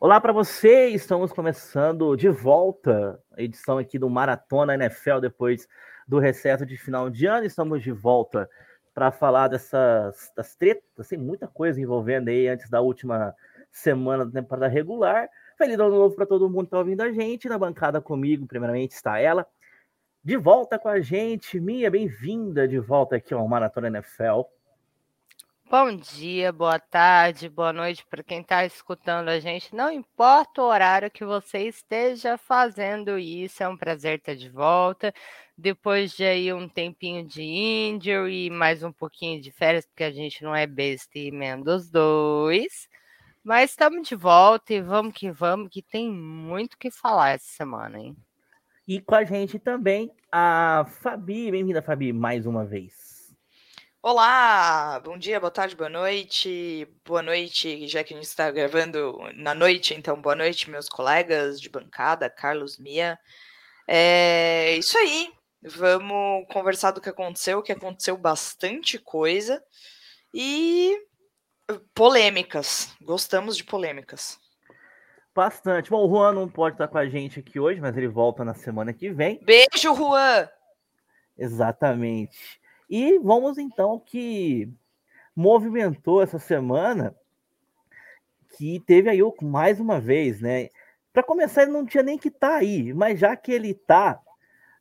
Olá para você, estamos começando de volta a edição aqui do Maratona NFL depois do recesso de final de ano. Estamos de volta para falar dessas das tretas, tem muita coisa envolvendo aí antes da última semana da temporada regular. Feliz ano novo para todo mundo que está ouvindo a gente. Na bancada comigo, primeiramente, está ela. De volta com a gente, Mia, bem-vinda de volta aqui ao Maratona NFL. Bom dia, boa tarde, boa noite para quem está escutando a gente. Não importa o horário que você esteja fazendo isso, é um prazer estar de volta. Depois de aí um tempinho de injury e mais um pouquinho de férias, porque a gente não é besta e emenda os dois. Mas estamos de volta e vamos que vamos, que tem muito que falar essa semana, hein? E com a gente também a Fabi. Bem-vinda, Fabi, mais uma vez. Olá, bom dia, boa tarde, boa noite. Boa noite, já que a gente está gravando na noite, então boa noite, meus colegas de bancada, Carlos Mia. É isso aí, vamos conversar do que aconteceu, que aconteceu bastante coisa e polêmicas. Gostamos de polêmicas. Bastante. Bom, o Juan não pode estar com a gente aqui hoje, mas ele volta na semana que vem. Beijo, Juan! Exatamente. E vamos então que movimentou essa semana, que teve aí mais uma vez, né? Para começar, ele não tinha nem que estar tá aí, mas já que ele está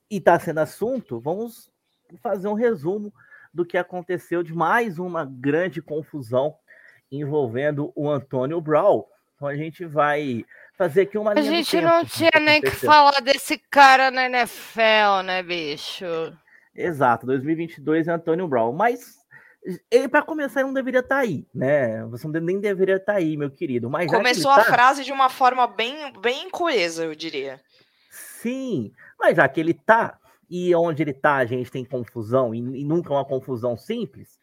e está sendo assunto, vamos fazer um resumo do que aconteceu de mais uma grande confusão envolvendo o Antônio Brown. Então a gente vai fazer aqui uma A gente não tinha nem que falar desse cara na NFL, né, bicho? Exato, 2022 é Antônio Brown. Mas ele, para começar, ele não deveria estar tá aí, né? Você nem deveria estar tá aí, meu querido. Mas Começou a tá... frase de uma forma bem, bem coesa, eu diria. Sim, mas já que ele tá, e onde ele tá, a gente tem confusão, e, e nunca uma confusão simples,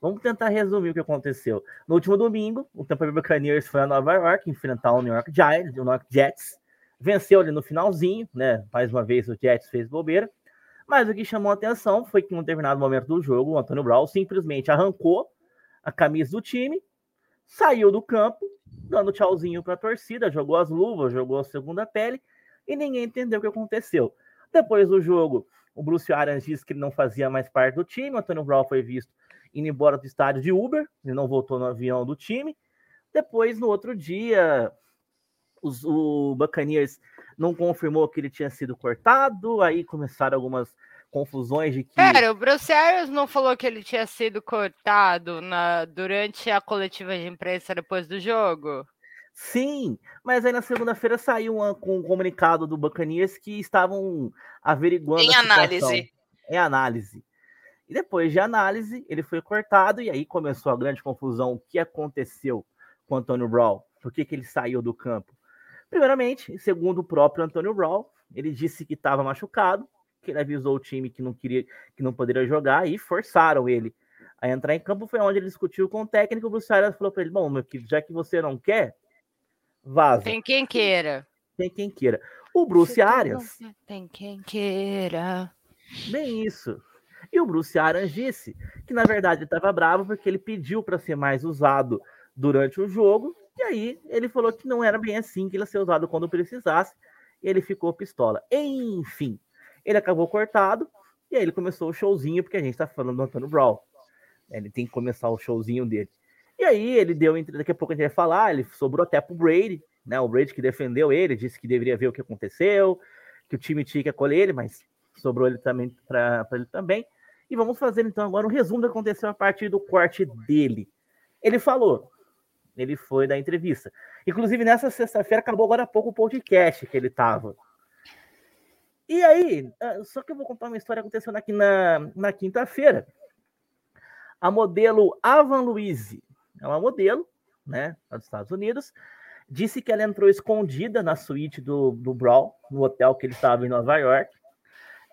vamos tentar resumir o que aconteceu. No último domingo, o Tampa Bay Buccaneers foi a Nova York enfrentar o New York Giants, o New York Jets, venceu ali no finalzinho, né? Mais uma vez o Jets fez bobeira. Mas o que chamou a atenção foi que em um determinado momento do jogo, o Antônio Brown simplesmente arrancou a camisa do time, saiu do campo, dando tchauzinho para a torcida, jogou as luvas, jogou a segunda pele e ninguém entendeu o que aconteceu. Depois do jogo, o Bruce Arians disse que ele não fazia mais parte do time, o Antônio Brown foi visto indo embora do estádio de Uber, ele não voltou no avião do time. Depois, no outro dia, os, o Buccaneers não confirmou que ele tinha sido cortado, aí começaram algumas confusões de que. Pera, o Bruce Arians não falou que ele tinha sido cortado na, durante a coletiva de imprensa depois do jogo? Sim, mas aí na segunda-feira saiu uma, com um comunicado do Buccaneers que estavam averiguando. Em análise. Em análise. E depois de análise, ele foi cortado, e aí começou a grande confusão: o que aconteceu com o Antônio Brown? Por que, que ele saiu do campo? Primeiramente, segundo o próprio Antônio Brown, ele disse que estava machucado, que ele avisou o time que não queria, que não poderia jogar e forçaram ele a entrar em campo. Foi onde ele discutiu com o técnico. O Bruce Arias falou para ele: Bom, meu querido, já que você não quer, vaza. Tem quem queira. Tem quem queira. O Bruce Arias. Tem quem queira. Bem isso. E o Bruce Arias disse que na verdade ele estava bravo porque ele pediu para ser mais usado durante o jogo e aí ele falou que não era bem assim, que ele ia ser usado quando precisasse, e ele ficou pistola. Enfim, ele acabou cortado, e aí ele começou o showzinho, porque a gente tá falando do Antônio Brown. Ele tem que começar o showzinho dele. E aí ele deu, daqui a pouco a gente vai falar, ele sobrou até pro Brady, né? O Brady que defendeu ele, disse que deveria ver o que aconteceu, que o time tinha que acolher ele, mas sobrou ele também para ele também. E vamos fazer então agora um resumo do que aconteceu a partir do corte dele. Ele falou: ele foi da entrevista. Inclusive, nessa sexta-feira, acabou agora há pouco o podcast que ele tava. E aí, ah, só que eu vou contar uma história que aconteceu aqui na, na quinta-feira. A modelo Avan Louise, é uma modelo, né, dos Estados Unidos, disse que ela entrou escondida na suíte do, do Brawl, no hotel que ele estava em Nova York,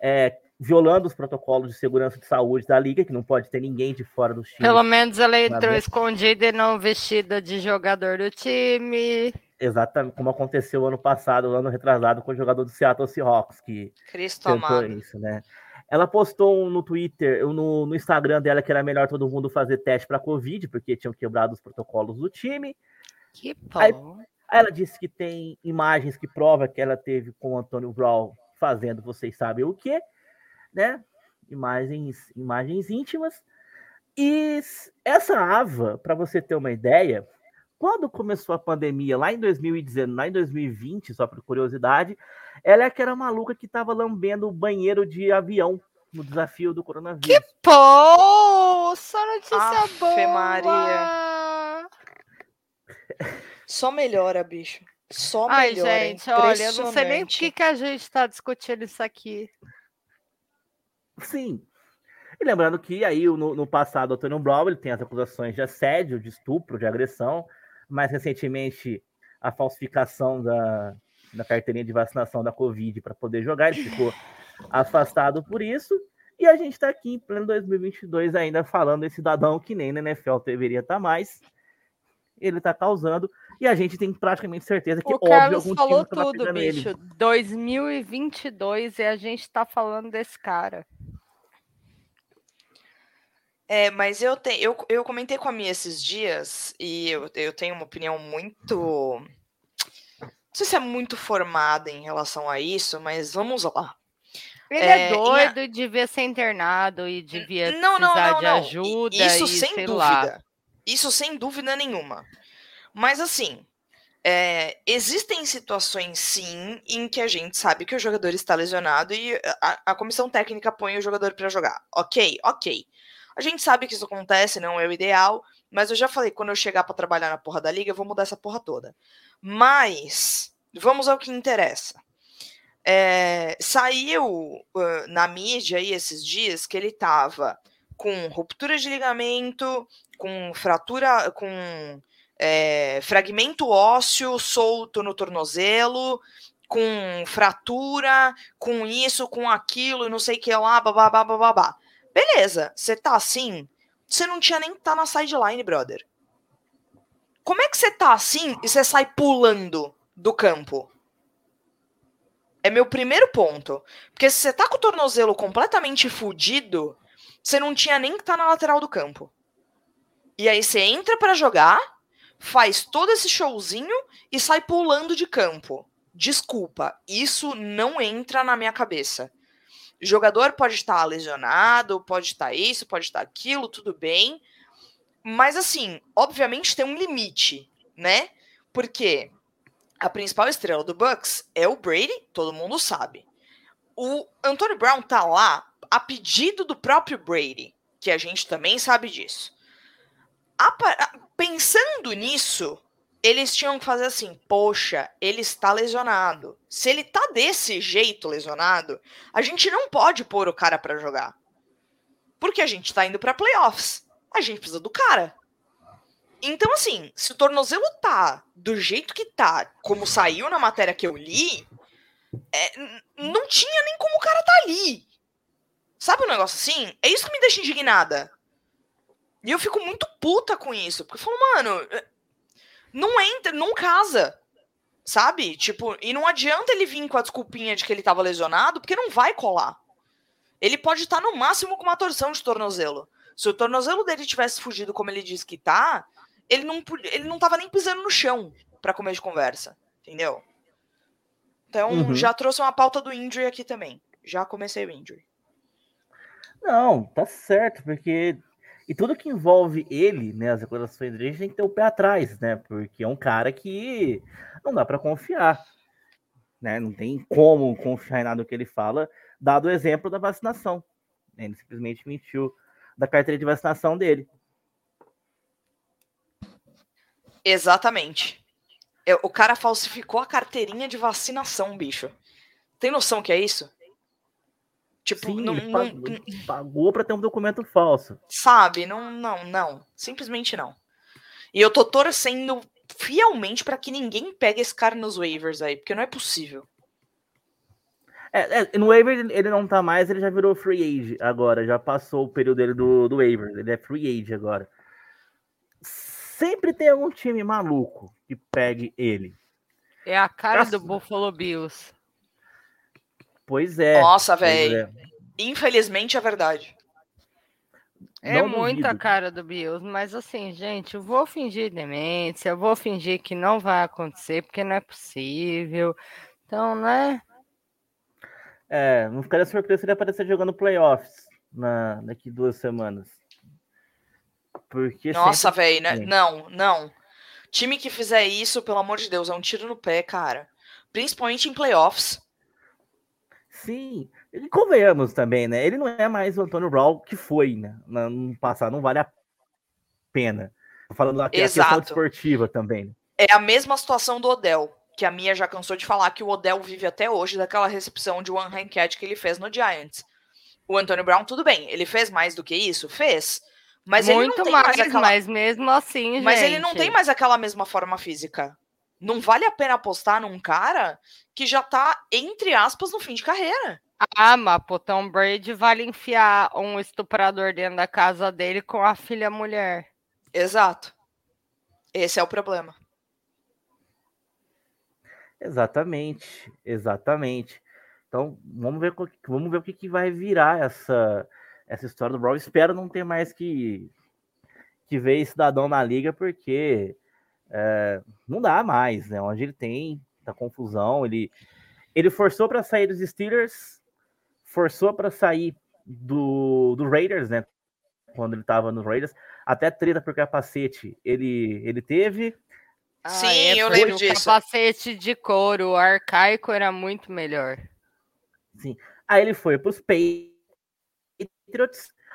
é, violando os protocolos de segurança de saúde da liga, que não pode ter ninguém de fora do time. Pelo menos ela entrou escondida e não vestida de jogador do time. Exatamente, como aconteceu ano passado, ano retrasado, com o jogador do Seattle Seahawks, que Cristo tentou amado. isso, né? Ela postou no Twitter, no, no Instagram dela, que era melhor todo mundo fazer teste para Covid, porque tinham quebrado os protocolos do time. Que bom. Aí, Ela disse que tem imagens que provam que ela teve com o Antônio Brown fazendo vocês sabem o quê, né? Imagens, imagens íntimas. E essa Ava, para você ter uma ideia, quando começou a pandemia, lá em 2019, lá em 2020, só por curiosidade, ela é aquela maluca que estava lambendo o banheiro de avião no desafio do coronavírus. Que pô! Só notícia Afe boa! Maria. Só melhora, bicho. Só melhora. Ai, gente, olha, eu não sei nem o que, que a gente está discutindo isso aqui. Sim. E lembrando que aí no, no passado o Tony Brown ele tem as acusações de assédio, de estupro, de agressão. Mais recentemente, a falsificação da, da carteirinha de vacinação da Covid para poder jogar. Ele ficou afastado por isso. E a gente está aqui em pleno 2022 ainda falando desse cidadão que nem na NFL deveria estar tá mais. Ele está causando. E a gente tem praticamente certeza que, o óbvio, Carlos algum falou tudo, bicho. Ele. 2022 e a gente está falando desse cara. É, mas eu, te, eu, eu comentei com a minha esses dias e eu, eu tenho uma opinião muito. Não sei se é muito formada em relação a isso, mas vamos lá. Ele é, é doido, e devia ser internado e devia não, precisar não, não, de ajuda. Isso e, sem dúvida. Lá. Isso sem dúvida nenhuma. Mas assim, é, existem situações sim em que a gente sabe que o jogador está lesionado e a, a comissão técnica põe o jogador para jogar. Ok, ok. A gente sabe que isso acontece, não é o ideal, mas eu já falei, quando eu chegar para trabalhar na porra da liga, eu vou mudar essa porra toda. Mas, vamos ao que interessa. É, saiu uh, na mídia aí esses dias que ele tava com ruptura de ligamento, com fratura, com é, fragmento ósseo solto no tornozelo, com fratura, com isso, com aquilo, não sei o que lá, babá, babá. Beleza, você tá assim, você não tinha nem que tá na sideline, brother. Como é que você tá assim e você sai pulando do campo? É meu primeiro ponto. Porque se você tá com o tornozelo completamente fudido, você não tinha nem que tá na lateral do campo. E aí você entra para jogar, faz todo esse showzinho e sai pulando de campo. Desculpa, isso não entra na minha cabeça. Jogador pode estar lesionado, pode estar isso, pode estar aquilo, tudo bem. Mas assim, obviamente tem um limite, né? Porque a principal estrela do Bucks é o Brady, todo mundo sabe. O Antonio Brown tá lá a pedido do próprio Brady, que a gente também sabe disso. Pensando nisso, eles tinham que fazer assim: poxa, ele está lesionado. Se ele tá desse jeito lesionado, a gente não pode pôr o cara para jogar. Porque a gente tá indo para playoffs. A gente precisa do cara. Então, assim, se o tornozelo tá do jeito que tá, como saiu na matéria que eu li, é, não tinha nem como o cara tá ali. Sabe um negócio assim? É isso que me deixa indignada. E eu fico muito puta com isso. Porque eu falo, mano, não entra, não casa. Sabe? Tipo, e não adianta ele vir com a desculpinha de que ele tava lesionado, porque não vai colar. Ele pode estar no máximo com uma torção de tornozelo. Se o tornozelo dele tivesse fugido como ele diz que tá, ele não, ele não tava nem pisando no chão para comer de conversa. Entendeu? Então, uhum. já trouxe uma pauta do injury aqui também. Já comecei o injury. Não, tá certo, porque e tudo que envolve ele, né, as declarações dele, tem que ter o pé atrás, né? Porque é um cara que não dá para confiar. Né? Não tem como confiar em nada que ele fala, dado o exemplo da vacinação. Ele simplesmente mentiu da carteira de vacinação dele. Exatamente. O cara falsificou a carteirinha de vacinação, bicho. Tem noção que é isso? Tipo, Sim, não, pagou, não, pagou para ter um documento falso. Sabe? Não, não, não. Simplesmente não. E eu tô torcendo fielmente para que ninguém pegue esse cara nos waivers aí, porque não é possível. É, é, no waiver ele não tá mais, ele já virou free age agora, já passou o período dele do, do waiver, ele é free age agora. Sempre tem algum time maluco que pegue ele. É a cara do Buffalo Bills. Pois é. Nossa, velho. É. Infelizmente é verdade. É muita cara do Bills, mas assim, gente, eu vou fingir demência, eu vou fingir que não vai acontecer, porque não é possível. Então, né? É, não ficaria surpreso se ele aparecer jogando playoffs na, daqui duas semanas. Porque Nossa, velho, né? não, não. Time que fizer isso, pelo amor de Deus, é um tiro no pé, cara. Principalmente em playoffs. Sim, ele convenhamos também, né? Ele não é mais o Antônio Brown que foi, né? No passado, não vale a pena. Falando aqui Exato. a questão esportiva também. Né? É a mesma situação do Odell, que a minha já cansou de falar que o Odell vive até hoje daquela recepção de one hand catch que ele fez no Giants. O Antônio Brown, tudo bem, ele fez mais do que isso? Fez. Mas Muito ele não tem mais, mais aquela... mas mesmo assim, Mas gente... ele não tem mais aquela mesma forma física. Não vale a pena apostar num cara que já tá, entre aspas, no fim de carreira. Ah, mas pô, Tom Brady vale enfiar um estuprador dentro da casa dele com a filha mulher. Exato. Esse é o problema. Exatamente, exatamente. Então, vamos ver, vamos ver o que, que vai virar essa, essa história do Brown. Espero não ter mais que, que ver cidadão na liga, porque é, não dá mais, né? Onde ele tem a confusão, ele, ele forçou para sair dos Steelers, forçou para sair do, do Raiders, né? Quando ele estava nos Raiders, até treta por capacete ele, ele teve. Ah, Sim, é eu lembro disso. Capacete de couro, o arcaico era muito melhor. Sim. Aí ele foi para os Patriots,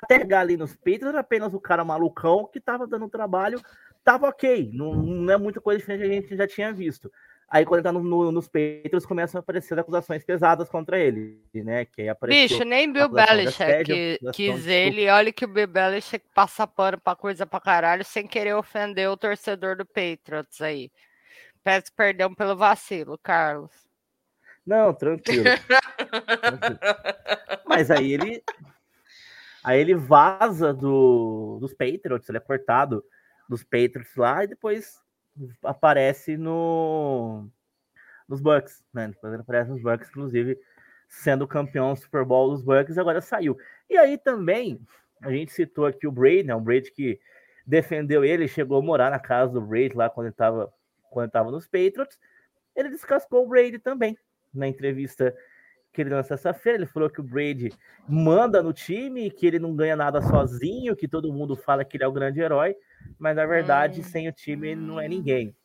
até chegar ali nos Patriots, era apenas o cara malucão que estava dando trabalho, tava ok, não, não, é muita coisa diferente que a gente já tinha visto. Aí quando ele tá no, no, nos Patriots, começam a aparecer acusações pesadas contra ele, né? Que Bicho, nem Bill Belichick quis ele. Olha que o Bill Belichick passa pano pra coisa pra caralho, sem querer ofender o torcedor do Patriots aí. Peço perdão pelo vacilo, Carlos. Não, tranquilo. tranquilo. Mas aí ele Aí ele vaza do, dos Patriots, ele é cortado dos Patriots lá e depois aparece no nos Bucks, né? Depois ele aparece nos Bucks, inclusive sendo campeão Super Bowl dos Bucks, agora saiu. E aí também a gente citou aqui o Brady, né? O Brady que defendeu ele, chegou a morar na casa do Brady lá quando ele estava quando ele nos Patriots. Ele descascou o Brady também na entrevista que ele lançou essa feira. Ele falou que o Brady manda no time, que ele não ganha nada sozinho, que todo mundo fala que ele é o grande herói, mas na verdade, hum. sem o time, ele não é ninguém.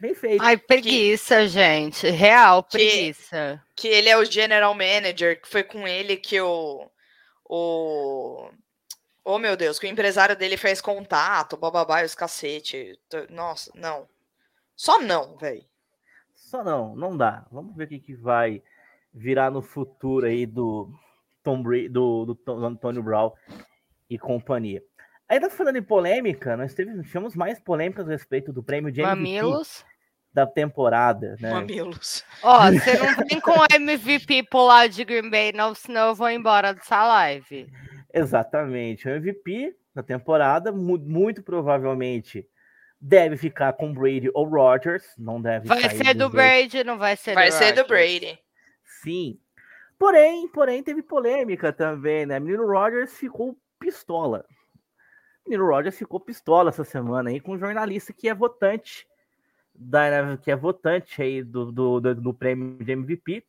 Bem feito. Ai, preguiça, que, gente. Real, preguiça. Que, que ele é o general manager, que foi com ele que o. O. Oh, meu Deus, que o empresário dele fez contato, bababá os cacete. Nossa, não. Só não, velho. Só não, não dá. Vamos ver o que, que vai virar no futuro aí do Tom Brady, do, do, do Antônio Brown e companhia. Ainda falando em polêmica, nós tivemos mais polêmicas a respeito do prêmio de MVP Mamilos. da temporada, né? Mamilos. Ó, oh, você não vem com MVP pular de Green Bay, não, senão eu vou embora dessa live. Exatamente. O MVP da temporada, muito provavelmente deve ficar com Brady ou Rodgers, não deve Vai ser do Brady, não vai ser vai do Vai ser do Brady. Sim. Porém, porém teve polêmica também, né? Menino Rodgers ficou pistola. Menino Rodgers ficou pistola essa semana aí com um jornalista que é votante da que é votante aí do, do, do, do prêmio de MVP,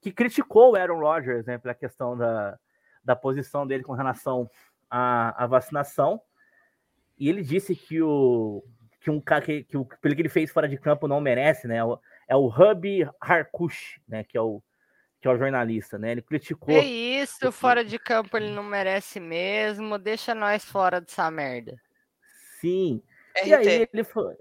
que criticou o Aaron Rodgers, né, pela questão da, da posição dele com relação à, à vacinação. E ele disse que o, que um cara que, que, pelo que ele fez fora de campo não merece, né? É o Hub Harkush, né? Que é o que é o jornalista, né? Ele criticou. É isso, fora de campo ele não merece mesmo. Deixa nós fora dessa merda. Sim. RT. E aí ele foi.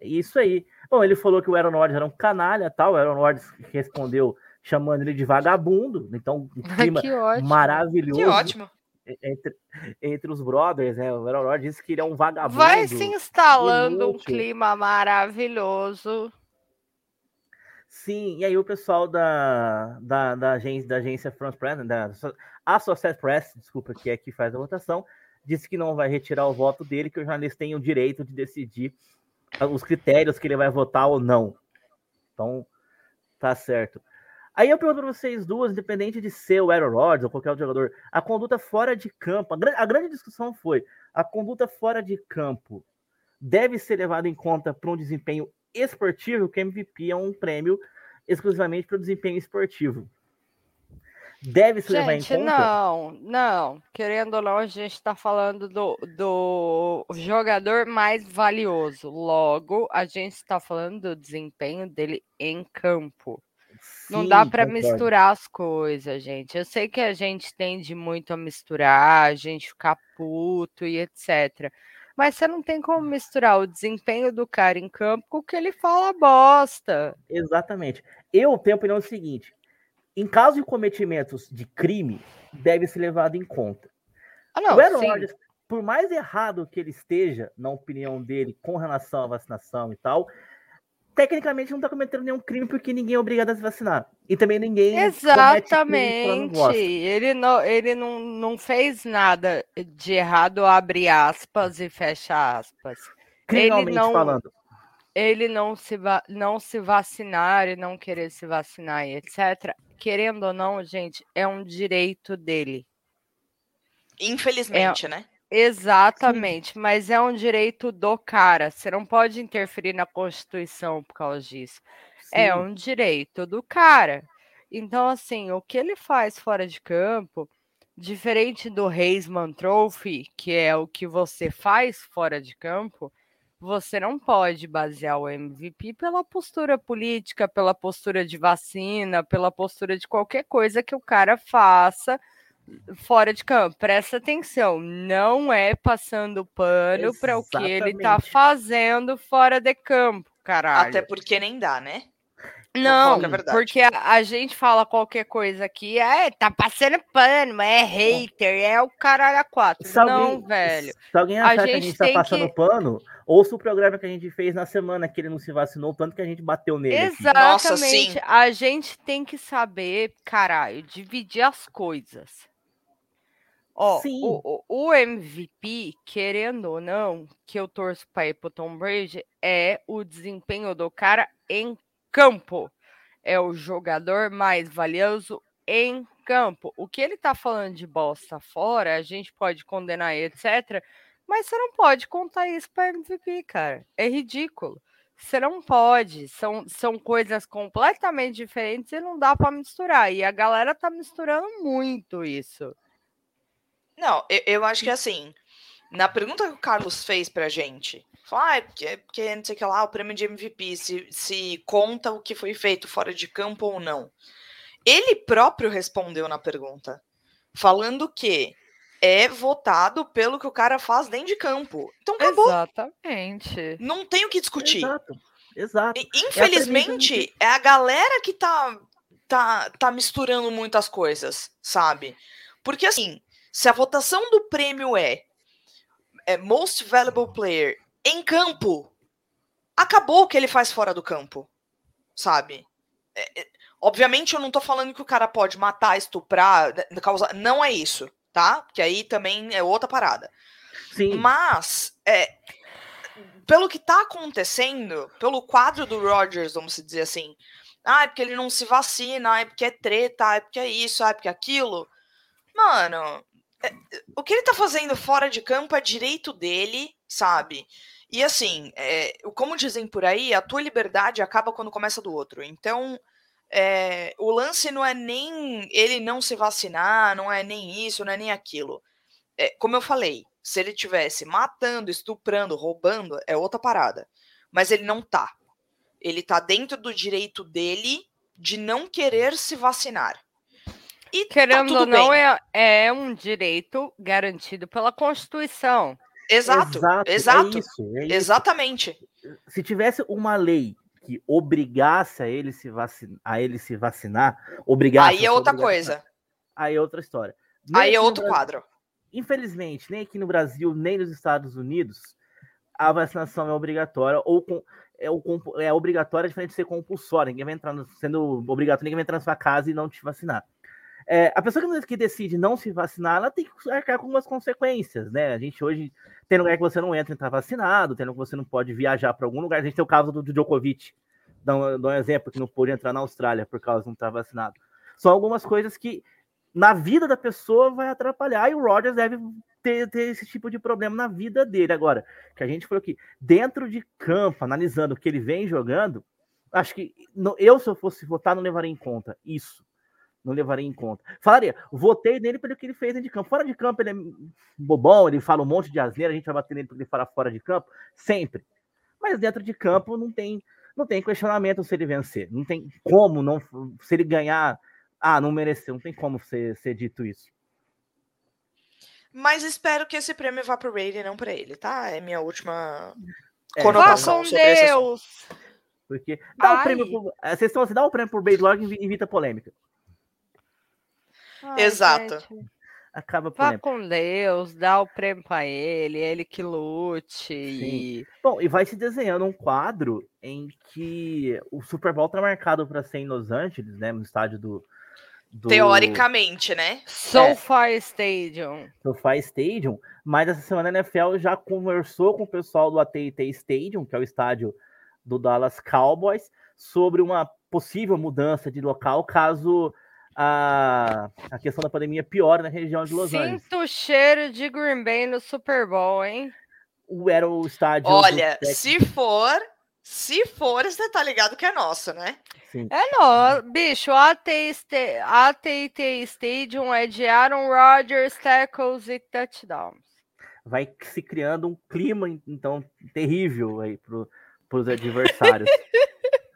Isso aí. Bom, ele falou que o Aaron Rodgers era um canalha, tal. O Aaron Rodgers respondeu chamando ele de vagabundo. Então, um clima maravilhoso. Que ótimo entre, entre os brothers, né? O Rodgers disse que ele é um vagabundo. Vai se instalando inútil. um clima maravilhoso. Sim, e aí o pessoal da, da, da, agência, da agência Front Press, da Associated Press, desculpa, que é que faz a votação, disse que não vai retirar o voto dele, que os jornalistas têm o direito de decidir os critérios que ele vai votar ou não. Então, tá certo. Aí eu pergunto para vocês duas, independente de ser o Aaron Rodgers ou qualquer outro jogador, a conduta fora de campo, a, a grande discussão foi, a conduta fora de campo deve ser levada em conta para um desempenho esportivo, que MVP é um prêmio exclusivamente para o desempenho esportivo. Deve se levar em conta? Não, não. Querendo ou não, a gente está falando do, do jogador mais valioso. Logo, a gente está falando do desempenho dele em campo. Sim, não dá para misturar as coisas, gente. Eu sei que a gente tende muito a misturar, a gente ficar puto e etc. Mas você não tem como misturar o desempenho do cara em campo com o que ele fala bosta. Exatamente. Eu tenho a opinião seguinte: em caso de cometimentos de crime, deve ser levado em conta. Ah, não, o Aaron por mais errado que ele esteja, na opinião dele, com relação à vacinação e tal, tecnicamente não está cometendo nenhum crime porque ninguém é obrigado a se vacinar. E também ninguém. Exatamente. Não ele não, ele não, não fez nada de errado, abre aspas e fecha aspas. Criminalmente ele não, falando ele não se, não se vacinar e não querer se vacinar e etc., querendo ou não, gente, é um direito dele. Infelizmente, é, né? Exatamente, Sim. mas é um direito do cara. Você não pode interferir na Constituição por causa disso. É Sim. É um direito do cara. Então, assim, o que ele faz fora de campo, diferente do Reisman Trophy, que é o que você faz fora de campo, você não pode basear o MVP pela postura política, pela postura de vacina, pela postura de qualquer coisa que o cara faça fora de campo. Presta atenção, não é passando pano para o que ele está fazendo fora de campo, caralho. Até porque nem dá, né? Não, porque a, a, gente fala qualquer coisa aqui, é, tá passando pano, é hater, é o caralho a quatro. Se não, alguém, velho. Se alguém achar a que a gente tá passando que... pano, ouça o programa que a gente fez na semana que ele não se vacinou, tanto que a gente bateu nele. Exatamente. Nossa, a gente tem que saber, caralho, dividir as coisas. Ó, o, o, MVP, querendo ou não, que eu torço para ir pro Tom Brady, é o desempenho do cara em campo. É o jogador mais valioso em campo. O que ele tá falando de bosta fora, a gente pode condenar, etc. Mas você não pode contar isso para MVP, cara. É ridículo. Você não pode. São, são coisas completamente diferentes e não dá para misturar. E a galera tá misturando muito isso. Não, eu, eu acho que assim, na pergunta que o Carlos fez pra gente, Falar, ah, porque, porque não sei o que lá, o prêmio de MVP, se, se conta o que foi feito fora de campo ou não. Ele próprio respondeu na pergunta, falando que é votado pelo que o cara faz dentro de campo. Então acabou. Exatamente. Não tem o que discutir. Exato. Exato. E, infelizmente, é a, é a galera que tá, tá, tá misturando muitas coisas, sabe? Porque assim, se a votação do prêmio é, é Most Valuable Player em campo, acabou o que ele faz fora do campo, sabe? É, é, obviamente eu não tô falando que o cara pode matar, estuprar, causar, não é isso, tá? Que aí também é outra parada. Sim. Mas, é, pelo que tá acontecendo, pelo quadro do Rogers, vamos dizer assim, ah, é porque ele não se vacina, é porque é treta, é porque é isso, é porque é aquilo. Mano, o que ele tá fazendo fora de campo é direito dele, sabe? E assim, é, como dizem por aí, a tua liberdade acaba quando começa do outro. Então, é, o lance não é nem ele não se vacinar, não é nem isso, não é nem aquilo. É, como eu falei, se ele tivesse matando, estuprando, roubando, é outra parada. Mas ele não tá. Ele tá dentro do direito dele de não querer se vacinar. E tá Querendo tá ou não, é, é um direito garantido pela Constituição. Exato, exato, exato. É isso, é Exatamente. Se tivesse uma lei que obrigasse a ele se vacinar, a ele se vacinar, obrigasse Aí é outra coisa. Aí é outra história. Nem aí é outro Brasil, quadro. Infelizmente, nem aqui no Brasil, nem nos Estados Unidos, a vacinação é obrigatória ou com, é, é obrigatória diferente de ser compulsória. Ninguém vai entrar no, sendo obrigatório, ninguém vai entrar na sua casa e não te vacinar. É, a pessoa que decide não se vacinar, ela tem que arcar com algumas consequências, né? A gente hoje tem lugar que você não entra e está vacinado, tem lugar que você não pode viajar para algum lugar. A gente tem o caso do, do Djokovic, dar um, exemplo que não pôde entrar na Austrália por causa de não estar vacinado. São algumas coisas que na vida da pessoa vai atrapalhar e o Rogers deve ter, ter, esse tipo de problema na vida dele. Agora, que a gente falou aqui, dentro de campo, analisando o que ele vem jogando, acho que eu, se eu fosse votar, não levaria em conta isso. Não levaria em conta. Falaria, votei nele pelo que ele fez dentro de campo. Fora de campo, ele é bobão, ele fala um monte de asneira, a gente vai bater nele porque ele fala fora de campo, sempre. Mas dentro de campo não tem, não tem questionamento se ele vencer. Não tem como não se ele ganhar, ah, não mereceu, não tem como ser, ser dito isso. Mas espero que esse prêmio vá pro Brady e não para ele, tá? É minha última é, conotação sobre Deus. Porque dá o um prêmio pro, eh, vocês estão assim, dá o um prêmio pro Brady logo e evita polêmica. Ai, Exato. Gente. Acaba Vá com Deus, dá o prêmio para ele, ele que lute. E... Bom, e vai se desenhando um quadro em que o Super Bowl tá marcado para ser em Los Angeles, né? No estádio do, do... Teoricamente, né? SoFi é. Stadium. SoFi Stadium, mas essa semana a NFL já conversou com o pessoal do AT&T Stadium, que é o estádio do Dallas Cowboys, sobre uma possível mudança de local caso a, a questão da pandemia piore na região de Los Angeles. Sinto o cheiro de Green Bay no Super Bowl, hein? O, era o estádio... Olha, se for, se for, você tá ligado que é nosso, né? Sim. É não, bicho, AT&T Stadium é de Aaron Rodgers, tackles e touchdowns. Vai se criando um clima, então, terrível aí para os adversários.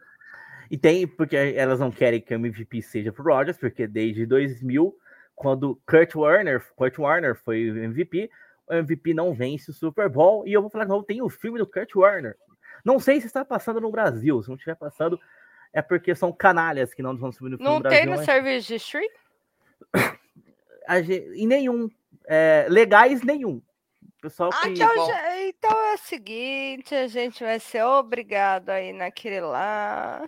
e tem, porque elas não querem que o MVP seja pro Rodgers, porque desde 2000, quando Kurt Warner, Kurt Warner foi o MVP, o MVP não vence o Super Bowl, e eu vou falar, não, tem o filme do Kurt Warner. Não sei se está passando no Brasil, se não estiver passando, é porque são canalhas que não vão subir no filme Não Brasil, tem no mas... serviço de stream? Em nenhum. É, legais, nenhum. Pessoal ah, que... então, já, então é o seguinte, a gente vai ser obrigado aí naquele lá.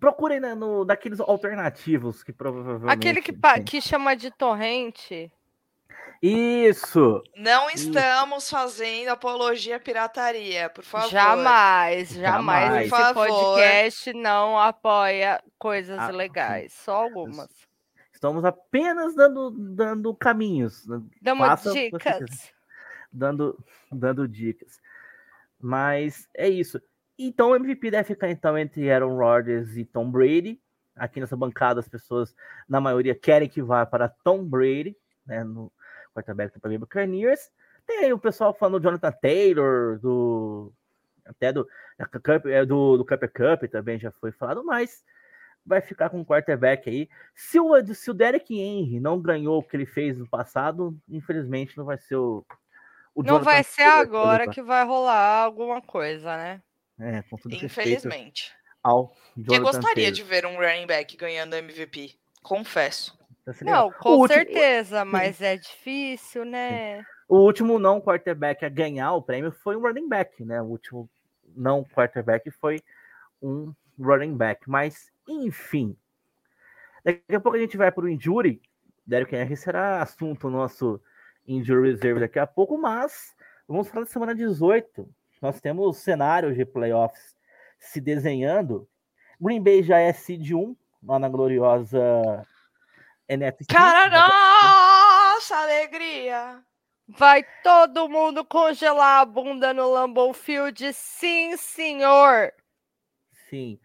Procurem né, no, daqueles alternativos que provavelmente. Aquele que, que chama de torrente. Isso! Não estamos Isso. fazendo apologia à pirataria, por favor. Jamais, jamais. jamais. Esse favor. podcast não apoia coisas ah, legais, só algumas. Estamos apenas dando, dando caminhos. Dando dicas. Dando, dando dicas. Mas é isso. Então o MVP deve ficar então entre Aaron Rodgers e Tom Brady. Aqui nessa bancada as pessoas, na maioria, querem que vá para Tom Brady, né? No, quarterback do Buccaneers. Tem aí o pessoal falando do Jonathan Taylor, do até do, é, do, do Cooper Cup também já foi falado, mas vai ficar com o quarterback aí. Se o, se o Derek Henry não ganhou o que ele fez no passado, infelizmente não vai ser o. o não vai ser agora que vai rolar alguma coisa, né? É, com tudo Infelizmente. Ao Eu gostaria Taylor. de ver um running back ganhando MVP, confesso. Não, com último... certeza, mas é difícil, né? O último não quarterback a ganhar o prêmio foi um running back, né? O último não quarterback foi um running back. Mas, enfim. Daqui a pouco a gente vai para o injury. Derek Henry será assunto nosso injury reserve daqui a pouco, mas vamos falar da semana 18. Nós temos cenários de playoffs se desenhando. Green Bay já é seed 1 lá na gloriosa NFT. Cara, nossa, alegria! Vai todo mundo congelar a bunda no Lambeau Field? Sim, senhor! Sim.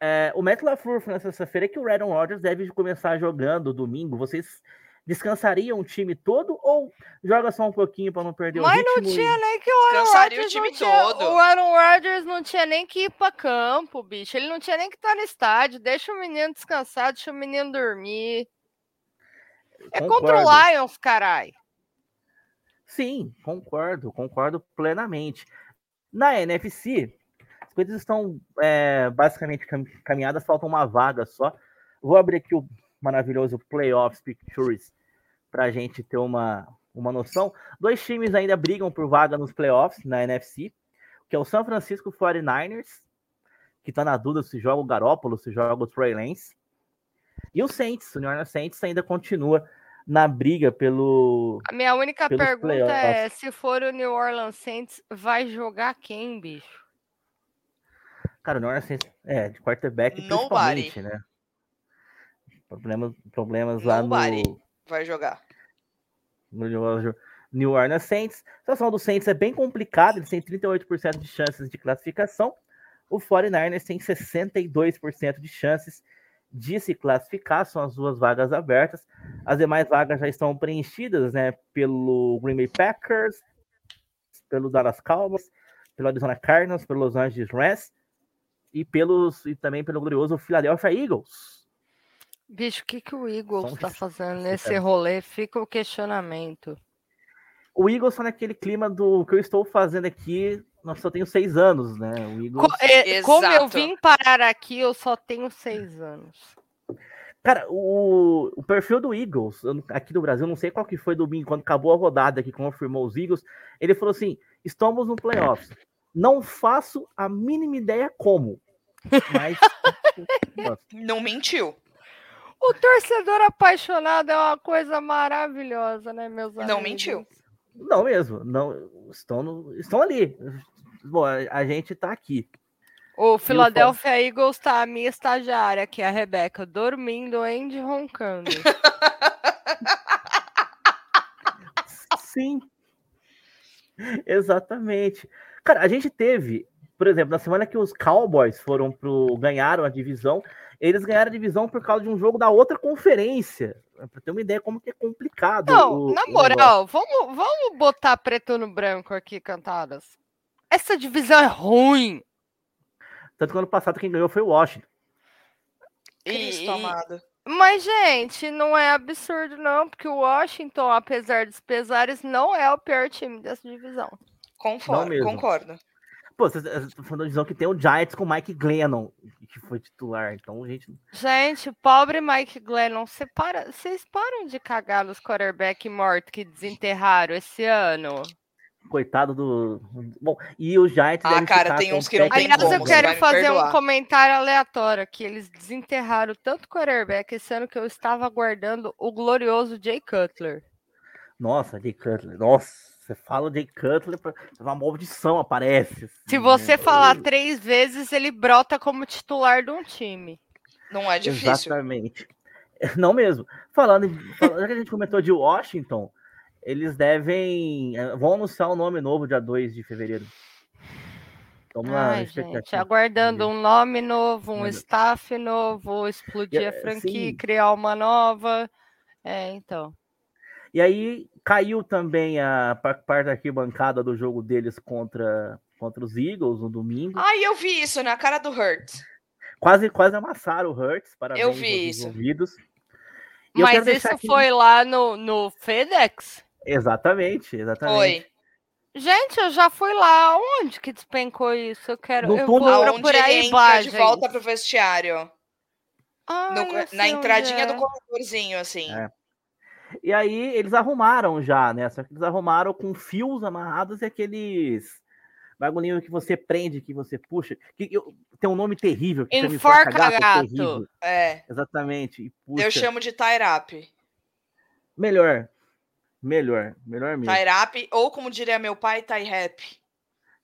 É, o Matt LaFleur falou nessa sexta-feira que o Aaron Rodgers deve começar jogando domingo. Vocês descansariam o time todo ou joga só um pouquinho para não perder Mas o ritmo? Mas não tinha nem que o Aaron Rodgers o time todo. o Aaron Rodgers não tinha nem que ir para campo, bicho. Ele não tinha nem que estar no estádio. Deixa o menino descansar, deixa o menino dormir. É concordo. contra o Lions, carai. Sim, concordo, concordo plenamente. Na NFC, as coisas estão é, basicamente caminhadas, falta uma vaga só. Vou abrir aqui o maravilhoso Playoffs Pictures para a gente ter uma, uma noção. Dois times ainda brigam por vaga nos playoffs na NFC, que é o San Francisco 49ers, que está na dúvida se joga o Garópolo, se joga o Trey Lance. E o Saints, o New Orleans Saints ainda continua na briga pelo. A minha única pergunta playoffs. é: se for o New Orleans Saints, vai jogar quem, bicho? Cara, não é assim. É, de quarterback Nobody. principalmente, né? Problemas, problemas lá no, Vai jogar. no New- New Orleans Saints. A situação do Saints é bem complicada, eles têm 38% de chances de classificação. O 49ers tem 62% de chances de se classificar, são as duas vagas abertas. As demais vagas já estão preenchidas, né, pelo Green Bay Packers, pelo Dallas Cowboys, pelo Arizona Cardinals, pelo Los Angeles Rams e pelos e também pelo glorioso Philadelphia Eagles. Bicho, o que, que o Eagles um tá que- fazendo nesse rolê? Fica o questionamento. O Eagles tá naquele clima do que eu estou fazendo aqui, nós só tenho seis anos, né? O Eagles Co- é, como eu vim parar aqui, eu só tenho seis anos. Cara, o, o perfil do Eagles, aqui no Brasil, não sei qual que foi domingo, quando acabou a rodada que confirmou os Eagles, ele falou assim: estamos no playoffs. Não faço a mínima ideia como. Mas. Não mentiu. O torcedor apaixonado é uma coisa maravilhosa, né, meus amigos? Não mentiu. não mesmo. Não, estão, no- estão ali. Bom, a, a gente tá aqui. O Philadelphia Eagles tá a minha estagiária aqui, a Rebeca, dormindo, Andy roncando. Sim. Exatamente. Cara, a gente teve, por exemplo, na semana que os Cowboys foram pro ganharam a divisão, eles ganharam a divisão por causa de um jogo da outra conferência. Pra ter uma ideia como que é complicado. Não, o- na moral, vamos, vamos botar preto no branco aqui, cantadas. Essa divisão é ruim. Tanto que ano passado quem ganhou foi o Washington. Cristo E- amado. Mas, gente, não é absurdo, não, porque o Washington, apesar dos pesares, não é o pior time dessa divisão. Conforme, mesmo. concordo. Pô, vocês vocês estão falando da divisão que tem o Giants com o Mike Glennon, que foi titular. Então, gente, Gente, pobre Mike Glennon, cê para- vocês param de cagar nos quarterback morto que desenterraram esse ano. coitado do. Bom, e o Giants. Ah, cara, tem uns que não tem Aliás, como, eu quero fazer um comentário aleatório que eles desenterraram tanto quarterback esse ano que eu estava aguardando o glorioso Jay Cutler. Nossa, Jay Cutler. Nossa, você fala Jay Cutler, uma maldição aparece. Se assim, você né? falar três vezes, ele brota como titular de um time. Não é difícil. Exatamente. Não mesmo. Falando, falando- já que a gente comentou de Washington, eles devem. eh, Vão anunciar o nome novo dia 2 de fevereiro. Vamos lá, Ai, gente, aguardando um nome novo, um staff novo, explodir a eh, franquia, sim. criar uma nova. É, então. E aí caiu também a pa- parte da arquibancada do jogo deles contra, contra os Eagles no domingo. Ai, eu vi isso na cara do Hurt. Quase, quase amassaram o Hurts. Parabéns Eu vi aos isso. envolvidos. E Mas isso aqui- foi lá no, no FedEx? Exatamente, exatamente. Foi. Gente, eu já fui lá. Onde que despencou isso? Eu quero. No eu túnel- vou procurar entra imagens. de volta pro vestiário. Ah, No- eu na onde entradinha é. do corredorzinho, assim. É. E aí eles arrumaram já, né? Só que eles arrumaram com fios amarrados e aqueles bagulhinho que você prende, que você puxa. Que, eu- tem um nome terrível. Que Enforca enforca-gato, gato. terrível. É. Exatamente. Eu chamo de tie up. Melhor. Melhor. Melhor mesmo. Tie up, ou como diria meu pai, tie rap.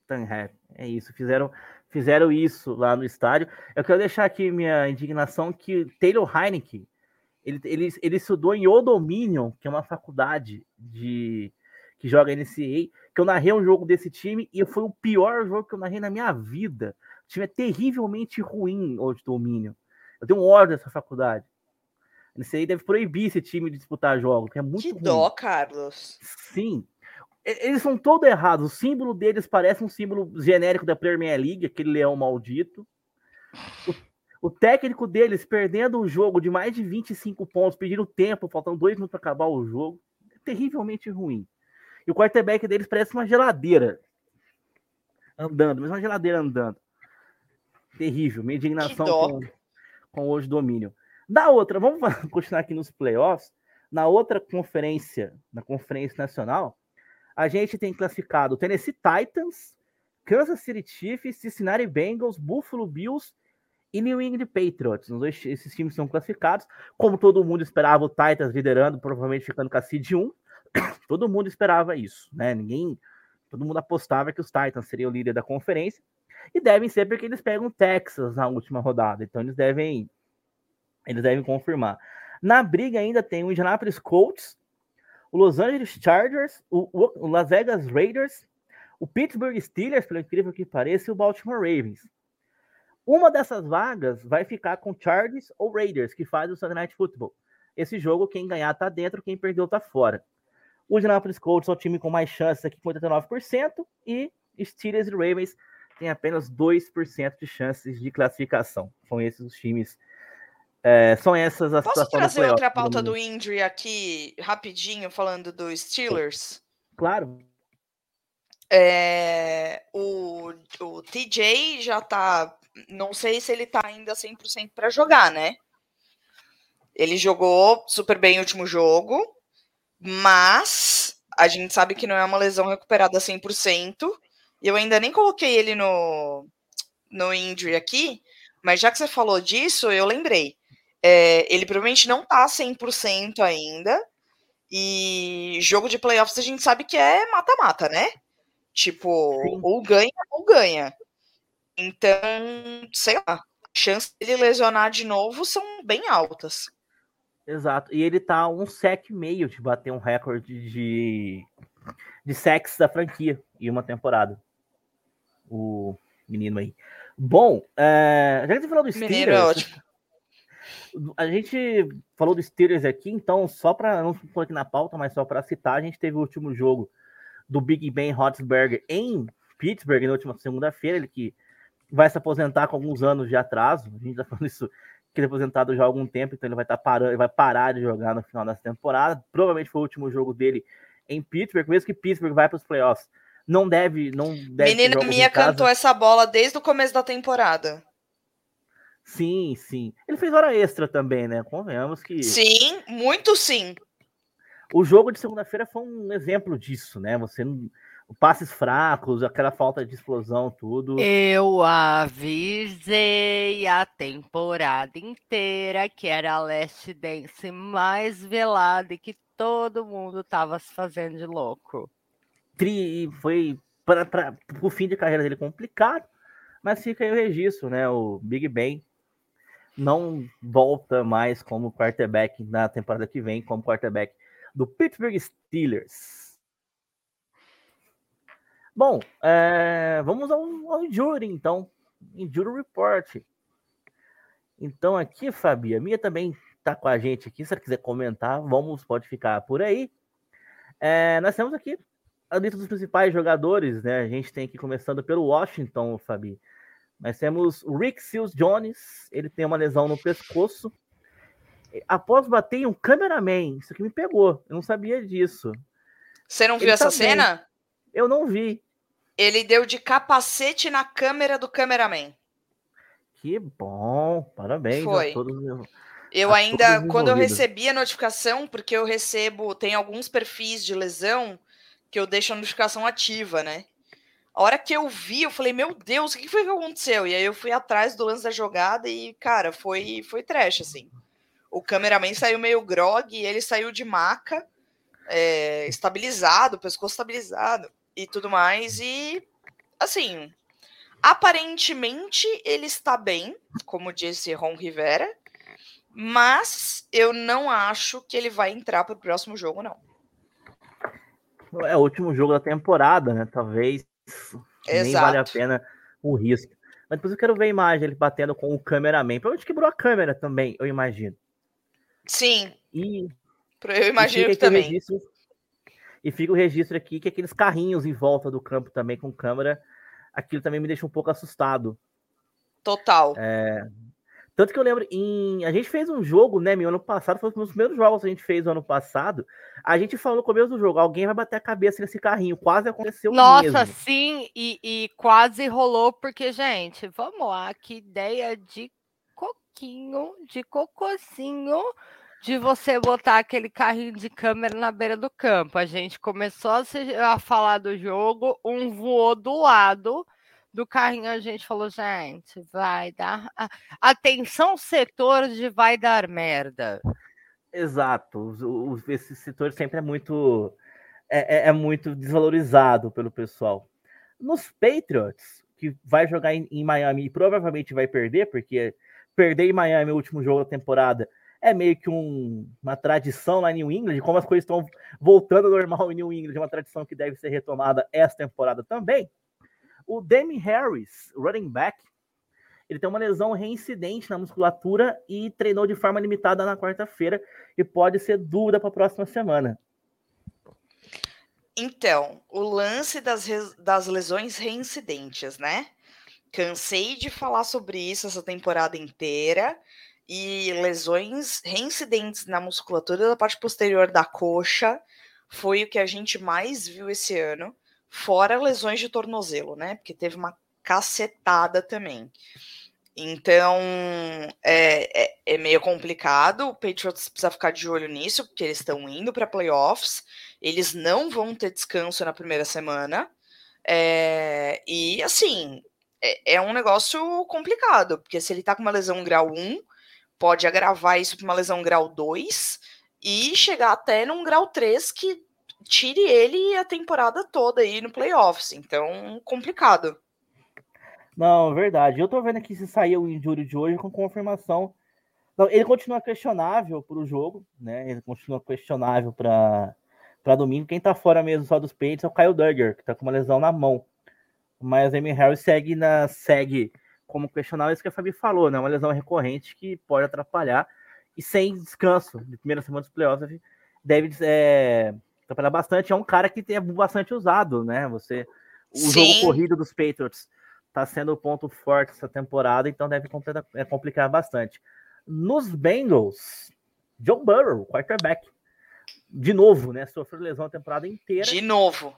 Tan Rap. É isso, fizeram, fizeram isso lá no estádio. Eu quero deixar aqui minha indignação que Taylor Heineken, ele, ele, ele estudou em Old Dominion, que é uma faculdade de que joga NCAA, que eu narrei um jogo desse time e foi o pior jogo que eu narrei na minha vida. O time é terrivelmente ruim, Old Dominion. Eu tenho um ódio dessa faculdade. A NCAA deve proibir esse time de disputar jogos, porque é muito que ruim. dó, Carlos. Sim. Eles são todos errados. O símbolo deles parece um símbolo genérico da Premier League, aquele leão maldito. O, o técnico deles perdendo o jogo de mais de 25 pontos, pedindo tempo, faltando dois minutos para acabar o jogo. É terrivelmente ruim. E o quarterback deles parece uma geladeira andando, mas uma geladeira andando. Terrível. Minha indignação com, com hoje domínio. Da outra, vamos continuar aqui nos playoffs. Na outra conferência, na Conferência Nacional, a gente tem classificado Tennessee Titans, Kansas City Chiefs, Cincinnati Bengals, Buffalo Bills e New England Patriots. Dois, esses times são classificados. Como todo mundo esperava, o Titans liderando, provavelmente ficando com a seed 1. todo mundo esperava isso, né? Ninguém, todo mundo apostava que os Titans seriam o líder da conferência. E devem ser porque eles pegam Texas na última rodada. Então eles devem eles devem confirmar. Na briga ainda tem o Indianapolis Colts, o Los Angeles Chargers, o, o Las Vegas Raiders, o Pittsburgh Steelers, pelo incrível que pareça, e o Baltimore Ravens. Uma dessas vagas vai ficar com Chargers ou Raiders, que faz o Sunday Night Football. Esse jogo, quem ganhar tá dentro, quem perdeu tá fora. O Indianapolis Colts é o time com mais chances aqui com 89% e Steelers e Ravens têm apenas 2% de chances de classificação. São esses os times. É, são essas as Posso trazer outra pauta do injury aqui rapidinho, falando do Steelers? Claro. É, o, o TJ já tá. Não sei se ele tá ainda 100% para jogar, né? Ele jogou super bem o último jogo, mas a gente sabe que não é uma lesão recuperada 100%. E eu ainda nem coloquei ele no, no injury aqui, mas já que você falou disso, eu lembrei. É, ele provavelmente não tá 100% ainda. E jogo de playoffs a gente sabe que é mata-mata, né? Tipo, Sim. ou ganha ou ganha. Então, sei lá, a chance dele lesionar de novo são bem altas. Exato. E ele tá um sec meio de bater um recorde de, de sacks da franquia em uma temporada. O menino aí. Bom, é, já que você falou do Steelers. Menino é ótimo. A gente falou do Steelers aqui, então, só para não pôr aqui na pauta, mas só para citar, a gente teve o último jogo do Big Ben Roethlisberger em Pittsburgh na última segunda-feira, ele que vai se aposentar com alguns anos de atraso. A gente já falou isso que ele é aposentado já há algum tempo, então ele vai estar tá parando, ele vai parar de jogar no final dessa temporada. Provavelmente foi o último jogo dele em Pittsburgh, mesmo que Pittsburgh vai para os playoffs. Não deve, não deve. Menina minha cantou essa bola desde o começo da temporada. Sim, sim. Ele fez hora extra também, né? Convenhamos que. Sim, muito sim. O jogo de segunda-feira foi um exemplo disso, né? Você não passes fracos, aquela falta de explosão, tudo. Eu avisei a temporada inteira que era a Last Dance mais velada e que todo mundo tava se fazendo de louco. Tri, foi para o fim de carreira dele complicado, mas fica aí o registro, né? O Big Ben não volta mais como quarterback na temporada que vem, como quarterback do Pittsburgh Steelers. Bom, é, vamos ao, ao Injury, então. Injury Report. Então, aqui, Fabi, a minha também está com a gente aqui. Se ela quiser comentar, vamos, pode ficar por aí. É, nós temos aqui a lista dos principais jogadores, né? A gente tem aqui começando pelo Washington, Fabi. Nós temos o Rick Seals Jones, ele tem uma lesão no pescoço após bater em um cameraman. Isso aqui me pegou. Eu não sabia disso. Você não viu Ele essa tá cena? Eu não vi. Ele deu de capacete na câmera do cameraman. Que bom. Parabéns Foi. Todos, eu ainda, quando eu recebi a notificação, porque eu recebo, tem alguns perfis de lesão que eu deixo a notificação ativa, né? A hora que eu vi, eu falei, meu Deus, o que foi que aconteceu? E aí eu fui atrás do lance da jogada e, cara, foi, foi trash, assim o cameraman saiu meio grog e ele saiu de maca, é, estabilizado, pescoço estabilizado e tudo mais. E assim, aparentemente ele está bem, como disse Ron Rivera, mas eu não acho que ele vai entrar para o próximo jogo, não. É o último jogo da temporada, né? Talvez Exato. nem vale a pena o risco. Mas depois eu quero ver a imagem ele batendo com o cameraman. Provavelmente quebrou a câmera também, eu imagino. Sim. E eu imagino que também. Registro, e fica o registro aqui que aqueles carrinhos em volta do campo também com câmera, aquilo também me deixa um pouco assustado. Total. É, tanto que eu lembro, em, a gente fez um jogo, né, meu ano passado, foi um dos primeiros jogos que a gente fez no ano passado. A gente falou no começo do jogo, alguém vai bater a cabeça nesse carrinho. Quase aconteceu Nossa, mesmo. sim, e, e quase rolou, porque, gente, vamos lá, que ideia de coquinho, de cococinho de você botar aquele carrinho de câmera na beira do campo. A gente começou a, se, a falar do jogo, um voou do lado do carrinho, a gente falou, gente, vai dar. Atenção, setor de vai dar merda. Exato. esse setor sempre é muito. É, é, é muito desvalorizado pelo pessoal. Nos Patriots, que vai jogar em, em Miami e provavelmente vai perder, porque perder em Miami o último jogo da temporada é meio que um, uma tradição lá em New England, como as coisas estão voltando ao normal em New England, é uma tradição que deve ser retomada essa temporada também. O Demi Harris, running back, ele tem uma lesão reincidente na musculatura e treinou de forma limitada na quarta-feira e pode ser dúvida para a próxima semana. Então, o lance das, das lesões reincidentes, né? Cansei de falar sobre isso essa temporada inteira e lesões reincidentes na musculatura da parte posterior da coxa foi o que a gente mais viu esse ano, fora lesões de tornozelo, né? Porque teve uma cacetada também. Então é, é, é, meio complicado. O Patriots precisa ficar de olho nisso, porque eles estão indo para playoffs. Eles não vão ter descanso na primeira semana. É, e assim, é, é, um negócio complicado, porque se ele tá com uma lesão grau 1, pode agravar isso para uma lesão grau 2 e chegar até num grau 3 que tire ele a temporada toda aí no playoffs. Então, complicado. Não, verdade. Eu tô vendo aqui se saiu o injúrio de hoje com confirmação. Não, ele continua questionável para o jogo, né? Ele continua questionável para para domingo. Quem tá fora mesmo só dos peitos é o Kyle Duggar, que tá com uma lesão na mão. Mas Amy Harris segue na segue como questionável, isso que a Fabi falou, né? Uma lesão recorrente que pode atrapalhar. E sem descanso de primeira semana dos playoffs, deve é, atrapalhar bastante. É um cara que é bastante usado, né? Você, o Sim. jogo corrido dos Patriots está sendo o ponto forte essa temporada, então deve complicar, é, complicar bastante. Nos Bengals, Joe Burrow, quarterback, de novo, né? Sofreu lesão a temporada inteira. De novo.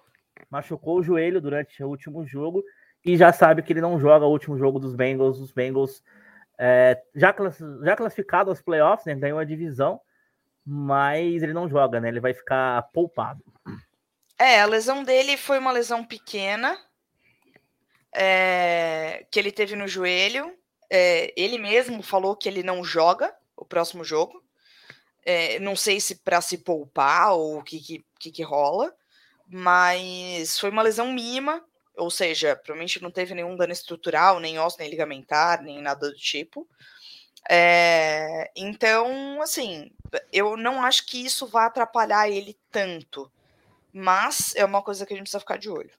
Machucou o joelho durante o último jogo e já sabe que ele não joga o último jogo dos Bengals. Os Bengals é, já, class, já classificado aos playoffs, né, ganhou a divisão, mas ele não joga, né? Ele vai ficar poupado. É, a lesão dele foi uma lesão pequena é, que ele teve no joelho. É, ele mesmo falou que ele não joga o próximo jogo. É, não sei se para se poupar ou o que, que, que rola, mas foi uma lesão mínima ou seja, provavelmente não teve nenhum dano estrutural, nem osso, nem ligamentar, nem nada do tipo. É, então, assim, eu não acho que isso vá atrapalhar ele tanto, mas é uma coisa que a gente precisa ficar de olho.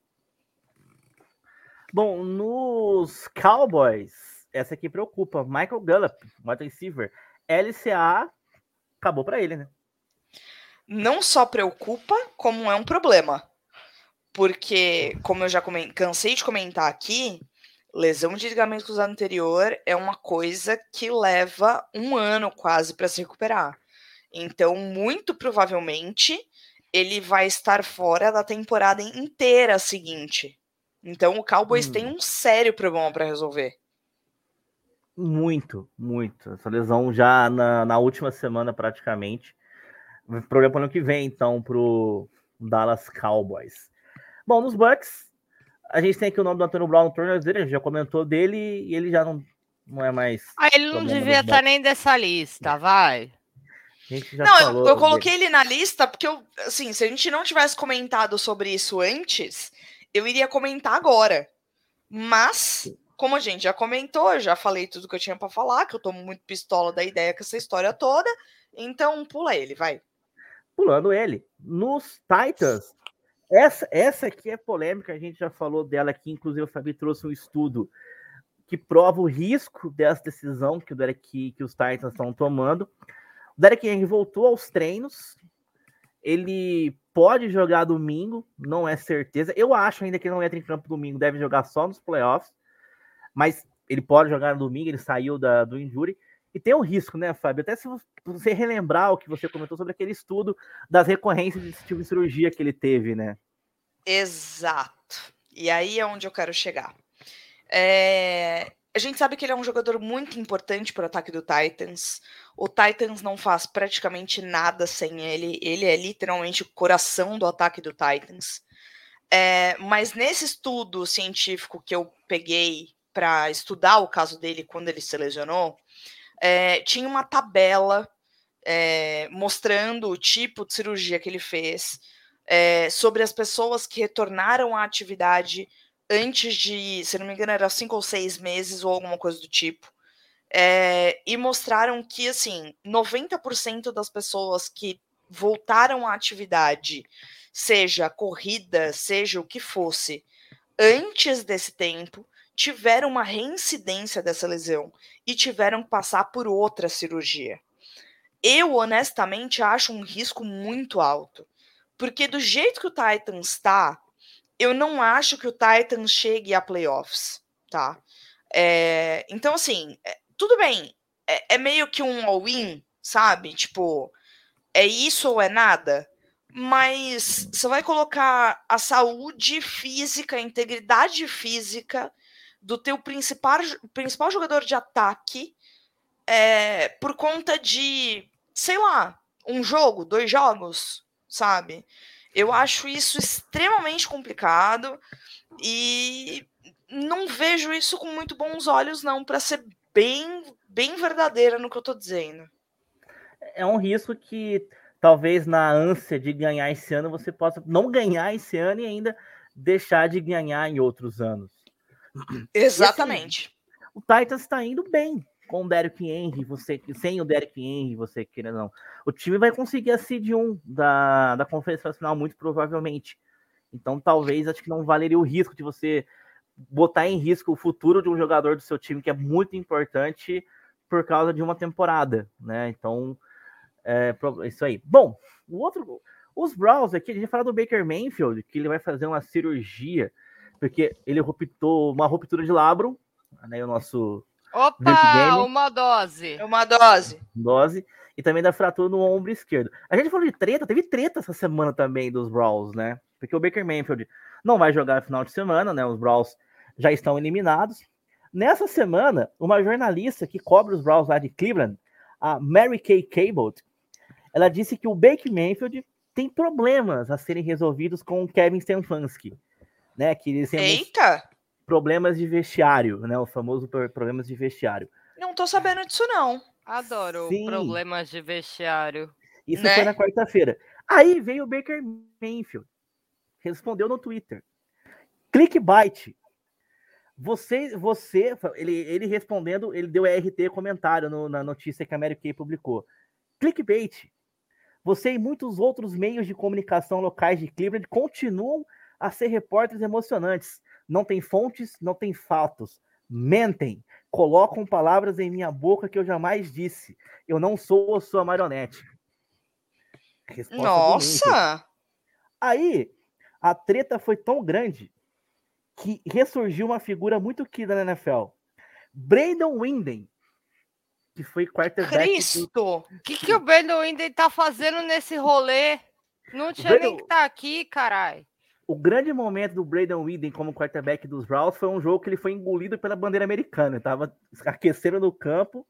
Bom, nos Cowboys, essa aqui preocupa. Michael Gallup, wide receiver, LCA, acabou para ele, né? Não só preocupa, como é um problema. Porque, como eu já cansei de comentar aqui, lesão de ligamento cruzado anterior é uma coisa que leva um ano quase para se recuperar. Então, muito provavelmente, ele vai estar fora da temporada inteira seguinte. Então, o Cowboys hum. tem um sério problema para resolver. Muito, muito. Essa lesão já na, na última semana, praticamente. Problema para o ano que vem, então, para o Dallas Cowboys. Bom, nos Bucks, a gente tem aqui o nome do Antônio Brown no tornozelo, a gente já comentou dele e ele já não, não é mais. Ah, ele não devia estar tá nem dessa lista, vai. não, eu, eu, coloquei dele. ele na lista porque eu, assim, se a gente não tivesse comentado sobre isso antes, eu iria comentar agora. Mas, como a gente já comentou, já falei tudo que eu tinha para falar, que eu tô muito pistola da ideia com essa história toda, então pula ele, vai. Pulando ele. Nos Titans, essa, essa aqui é polêmica, a gente já falou dela aqui, inclusive o Fabi trouxe um estudo que prova o risco dessa decisão que, o Derek, que os Titans estão tomando. O Derek Henry voltou aos treinos, ele pode jogar domingo, não é certeza. Eu acho ainda que ele não entra em campo domingo, deve jogar só nos playoffs, mas ele pode jogar no domingo, ele saiu da, do injury. E tem um risco, né, Fábio? Até se você relembrar o que você comentou sobre aquele estudo das recorrências desse tipo de cirurgia que ele teve, né? Exato. E aí é onde eu quero chegar. É... A gente sabe que ele é um jogador muito importante para o ataque do Titans. O Titans não faz praticamente nada sem ele. Ele é literalmente o coração do ataque do Titans. É... Mas nesse estudo científico que eu peguei para estudar o caso dele quando ele se lesionou, é, tinha uma tabela é, mostrando o tipo de cirurgia que ele fez, é, sobre as pessoas que retornaram à atividade antes de, se não me engano, era cinco ou seis meses ou alguma coisa do tipo. É, e mostraram que, assim, 90% das pessoas que voltaram à atividade, seja corrida, seja o que fosse, antes desse tempo, tiveram uma reincidência dessa lesão e tiveram que passar por outra cirurgia. Eu, honestamente, acho um risco muito alto. Porque do jeito que o Titans está, eu não acho que o Titans chegue a playoffs, tá? É, então, assim, é, tudo bem. É, é meio que um all-in, sabe? Tipo, é isso ou é nada? Mas você vai colocar a saúde física, a integridade física do teu principal, principal jogador de ataque é, por conta de, sei lá, um jogo, dois jogos, sabe? Eu acho isso extremamente complicado e não vejo isso com muito bons olhos, não, para ser bem, bem verdadeira no que eu tô dizendo. É um risco que talvez na ânsia de ganhar esse ano você possa não ganhar esse ano e ainda deixar de ganhar em outros anos. Exatamente. Assim, o Titans está indo bem com o Derek Henry, você sem o Derek Henry, você queira não. O time vai conseguir a seed 1 da, da Conferência Nacional, muito provavelmente. Então, talvez, acho que não valeria o risco de você botar em risco o futuro de um jogador do seu time, que é muito importante por causa de uma temporada, né? Então, é isso aí. Bom, o outro, os Browns aqui, a gente fala do Baker Mayfield, que ele vai fazer uma cirurgia, porque ele ruptou uma ruptura de labro, né? O nosso Opa, uma dose. Uma dose. Dose. E também da fratura no ombro esquerdo. A gente falou de treta, teve treta essa semana também dos Brawls, né? Porque o Baker Mayfield não vai jogar no final de semana, né? Os Brawls já estão eliminados. Nessa semana, uma jornalista que cobre os Brawls lá de Cleveland, a Mary Kay Cable, ela disse que o Baker Mayfield tem problemas a serem resolvidos com o Kevin Stefanski, né? Que eles Eita! problemas de vestiário, né? O famoso problemas de vestiário. Não tô sabendo disso, não. Adoro Sim. problemas de vestiário. Isso né? foi na quarta-feira. Aí veio o Baker Mayfield. Respondeu no Twitter. Clickbait. Você, você, ele, ele respondendo, ele deu RT comentário no, na notícia que a Mary Kay publicou. Clickbait. Você e muitos outros meios de comunicação locais de Cleveland continuam a ser repórteres emocionantes não tem fontes, não tem fatos. Mentem, colocam palavras em minha boca que eu jamais disse. Eu não sou a sua marionete. Resposta Nossa! Aí, a treta foi tão grande que ressurgiu uma figura muito querida na NFL. Brandon Winden, que foi quarterback. Cristo! O que, que o Brandon Winden tá fazendo nesse rolê? Não tinha Brandon... nem que tá aqui, caralho o grande momento do Braden Whedon como quarterback dos Browns foi um jogo que ele foi engolido pela bandeira americana. Ele tava aquecendo no campo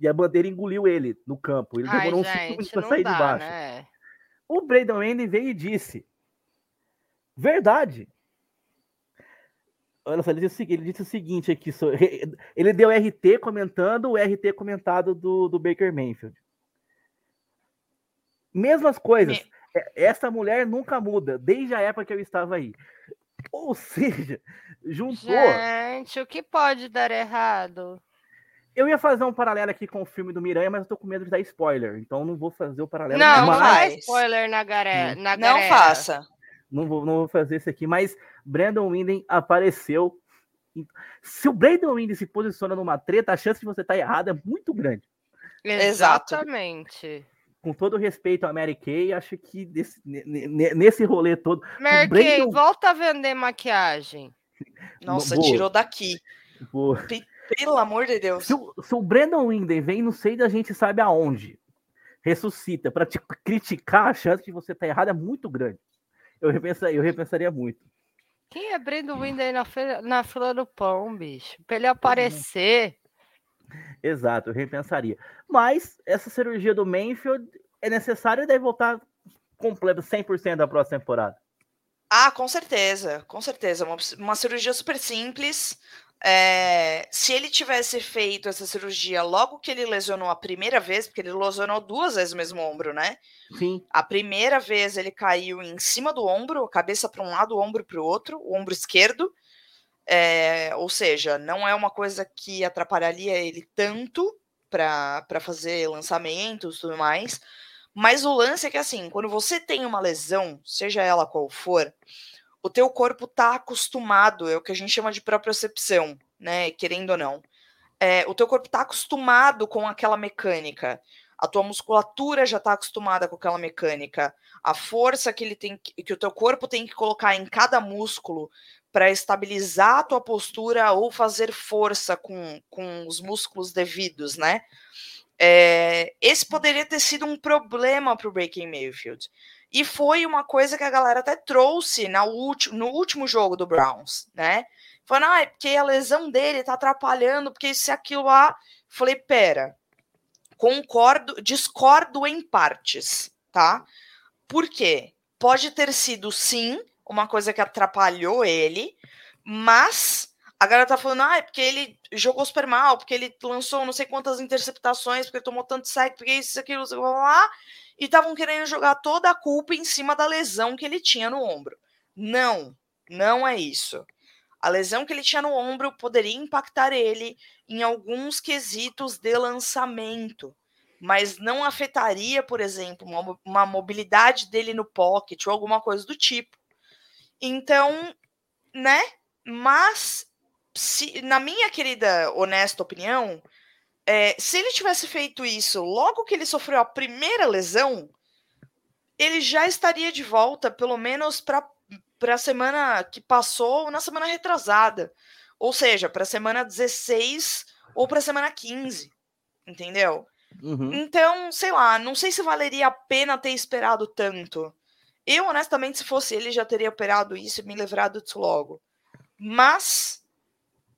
e a bandeira engoliu ele no campo. Ele demorou uns 5 minutos para sair dá, de baixo. Né? O Braden Whedon veio e disse: Verdade. Olha só, ele disse, ele disse o seguinte aqui: ele deu RT comentando o RT comentado do, do Baker Mayfield. Mesmas coisas. Me... Essa mulher nunca muda, desde a época que eu estava aí. Ou seja, juntou. Gente, o que pode dar errado? Eu ia fazer um paralelo aqui com o filme do Miranha, mas eu tô com medo de dar spoiler, então não vou fazer o paralelo. Não, mas... não dá spoiler na, gare... na Não faça. Não vou, não vou fazer isso aqui, mas Brandon Winden apareceu. Se o Brandon Winden se posiciona numa treta, a chance de você estar errado é muito grande. Exatamente com todo respeito à Mary Kay, acho que desse, nesse rolê todo. Mary Kay, Brandon... volta a vender maquiagem. Nossa, Boa. tirou daqui. Boa. Pelo amor de Deus. Se o, se o Brandon Winden vem, não sei da gente sabe aonde, ressuscita para te criticar, a chance de você estar tá errado é muito grande. Eu repensaria, eu repensaria muito. Quem é Brandon Winden na, na fila do pão, bicho? Pra ele aparecer. Exato, eu repensaria. Mas essa cirurgia do Mayfield é necessária e deve voltar completo 100% da próxima temporada. Ah, com certeza, com certeza. Uma, uma cirurgia super simples. É, se ele tivesse feito essa cirurgia logo que ele lesionou a primeira vez, porque ele lesionou duas vezes o mesmo ombro, né? Sim. A primeira vez ele caiu em cima do ombro, a cabeça para um lado, o ombro para o outro, o ombro esquerdo. É, ou seja, não é uma coisa que atrapalharia ele tanto para fazer lançamentos e tudo mais. Mas o lance é que, assim, quando você tem uma lesão, seja ela qual for, o teu corpo está acostumado, é o que a gente chama de propriocepção, né? Querendo ou não. É, o teu corpo está acostumado com aquela mecânica. A tua musculatura já está acostumada com aquela mecânica. A força que ele tem que o teu corpo tem que colocar em cada músculo para estabilizar a tua postura ou fazer força com, com os músculos devidos, né? É, esse poderia ter sido um problema para o Breaking Mayfield. E foi uma coisa que a galera até trouxe na no último jogo do Browns, né? Falando, ah, é porque a lesão dele tá atrapalhando, porque isso e aquilo lá. Falei, pera, concordo, discordo em partes, tá? Por quê? Pode ter sido, sim, uma coisa que atrapalhou ele, mas a galera tá falando, ah, é porque ele jogou super mal, porque ele lançou não sei quantas interceptações, porque tomou tanto sec, porque isso, aquilo, lá, lá, e estavam querendo jogar toda a culpa em cima da lesão que ele tinha no ombro. Não, não é isso. A lesão que ele tinha no ombro poderia impactar ele em alguns quesitos de lançamento, mas não afetaria, por exemplo, uma, uma mobilidade dele no pocket ou alguma coisa do tipo. Então, né? Mas se, na minha querida honesta opinião, é, se ele tivesse feito isso logo que ele sofreu a primeira lesão, ele já estaria de volta, pelo menos para a semana que passou, na semana retrasada. Ou seja, para a semana 16 ou para a semana 15. Entendeu? Uhum. Então, sei lá, não sei se valeria a pena ter esperado tanto. Eu, honestamente, se fosse ele, já teria operado isso e me livrado disso logo. Mas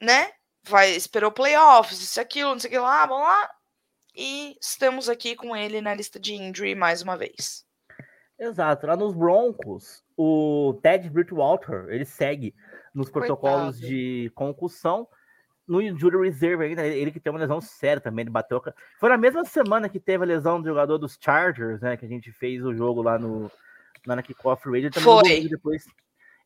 né? Vai, esperou playoffs, isso, aquilo, não sei o que lá, vamos lá. E estamos aqui com ele na lista de injury mais uma vez. Exato. Lá nos Broncos, o Ted Bridgewater, ele segue nos protocolos Coitado. de concussão. No injury reserve ainda, ele que tem uma lesão séria também, ele bateu. Foi na mesma semana que teve a lesão do jogador dos Chargers, né? Que a gente fez o jogo lá no na Kickoff Radio. Foi. Depois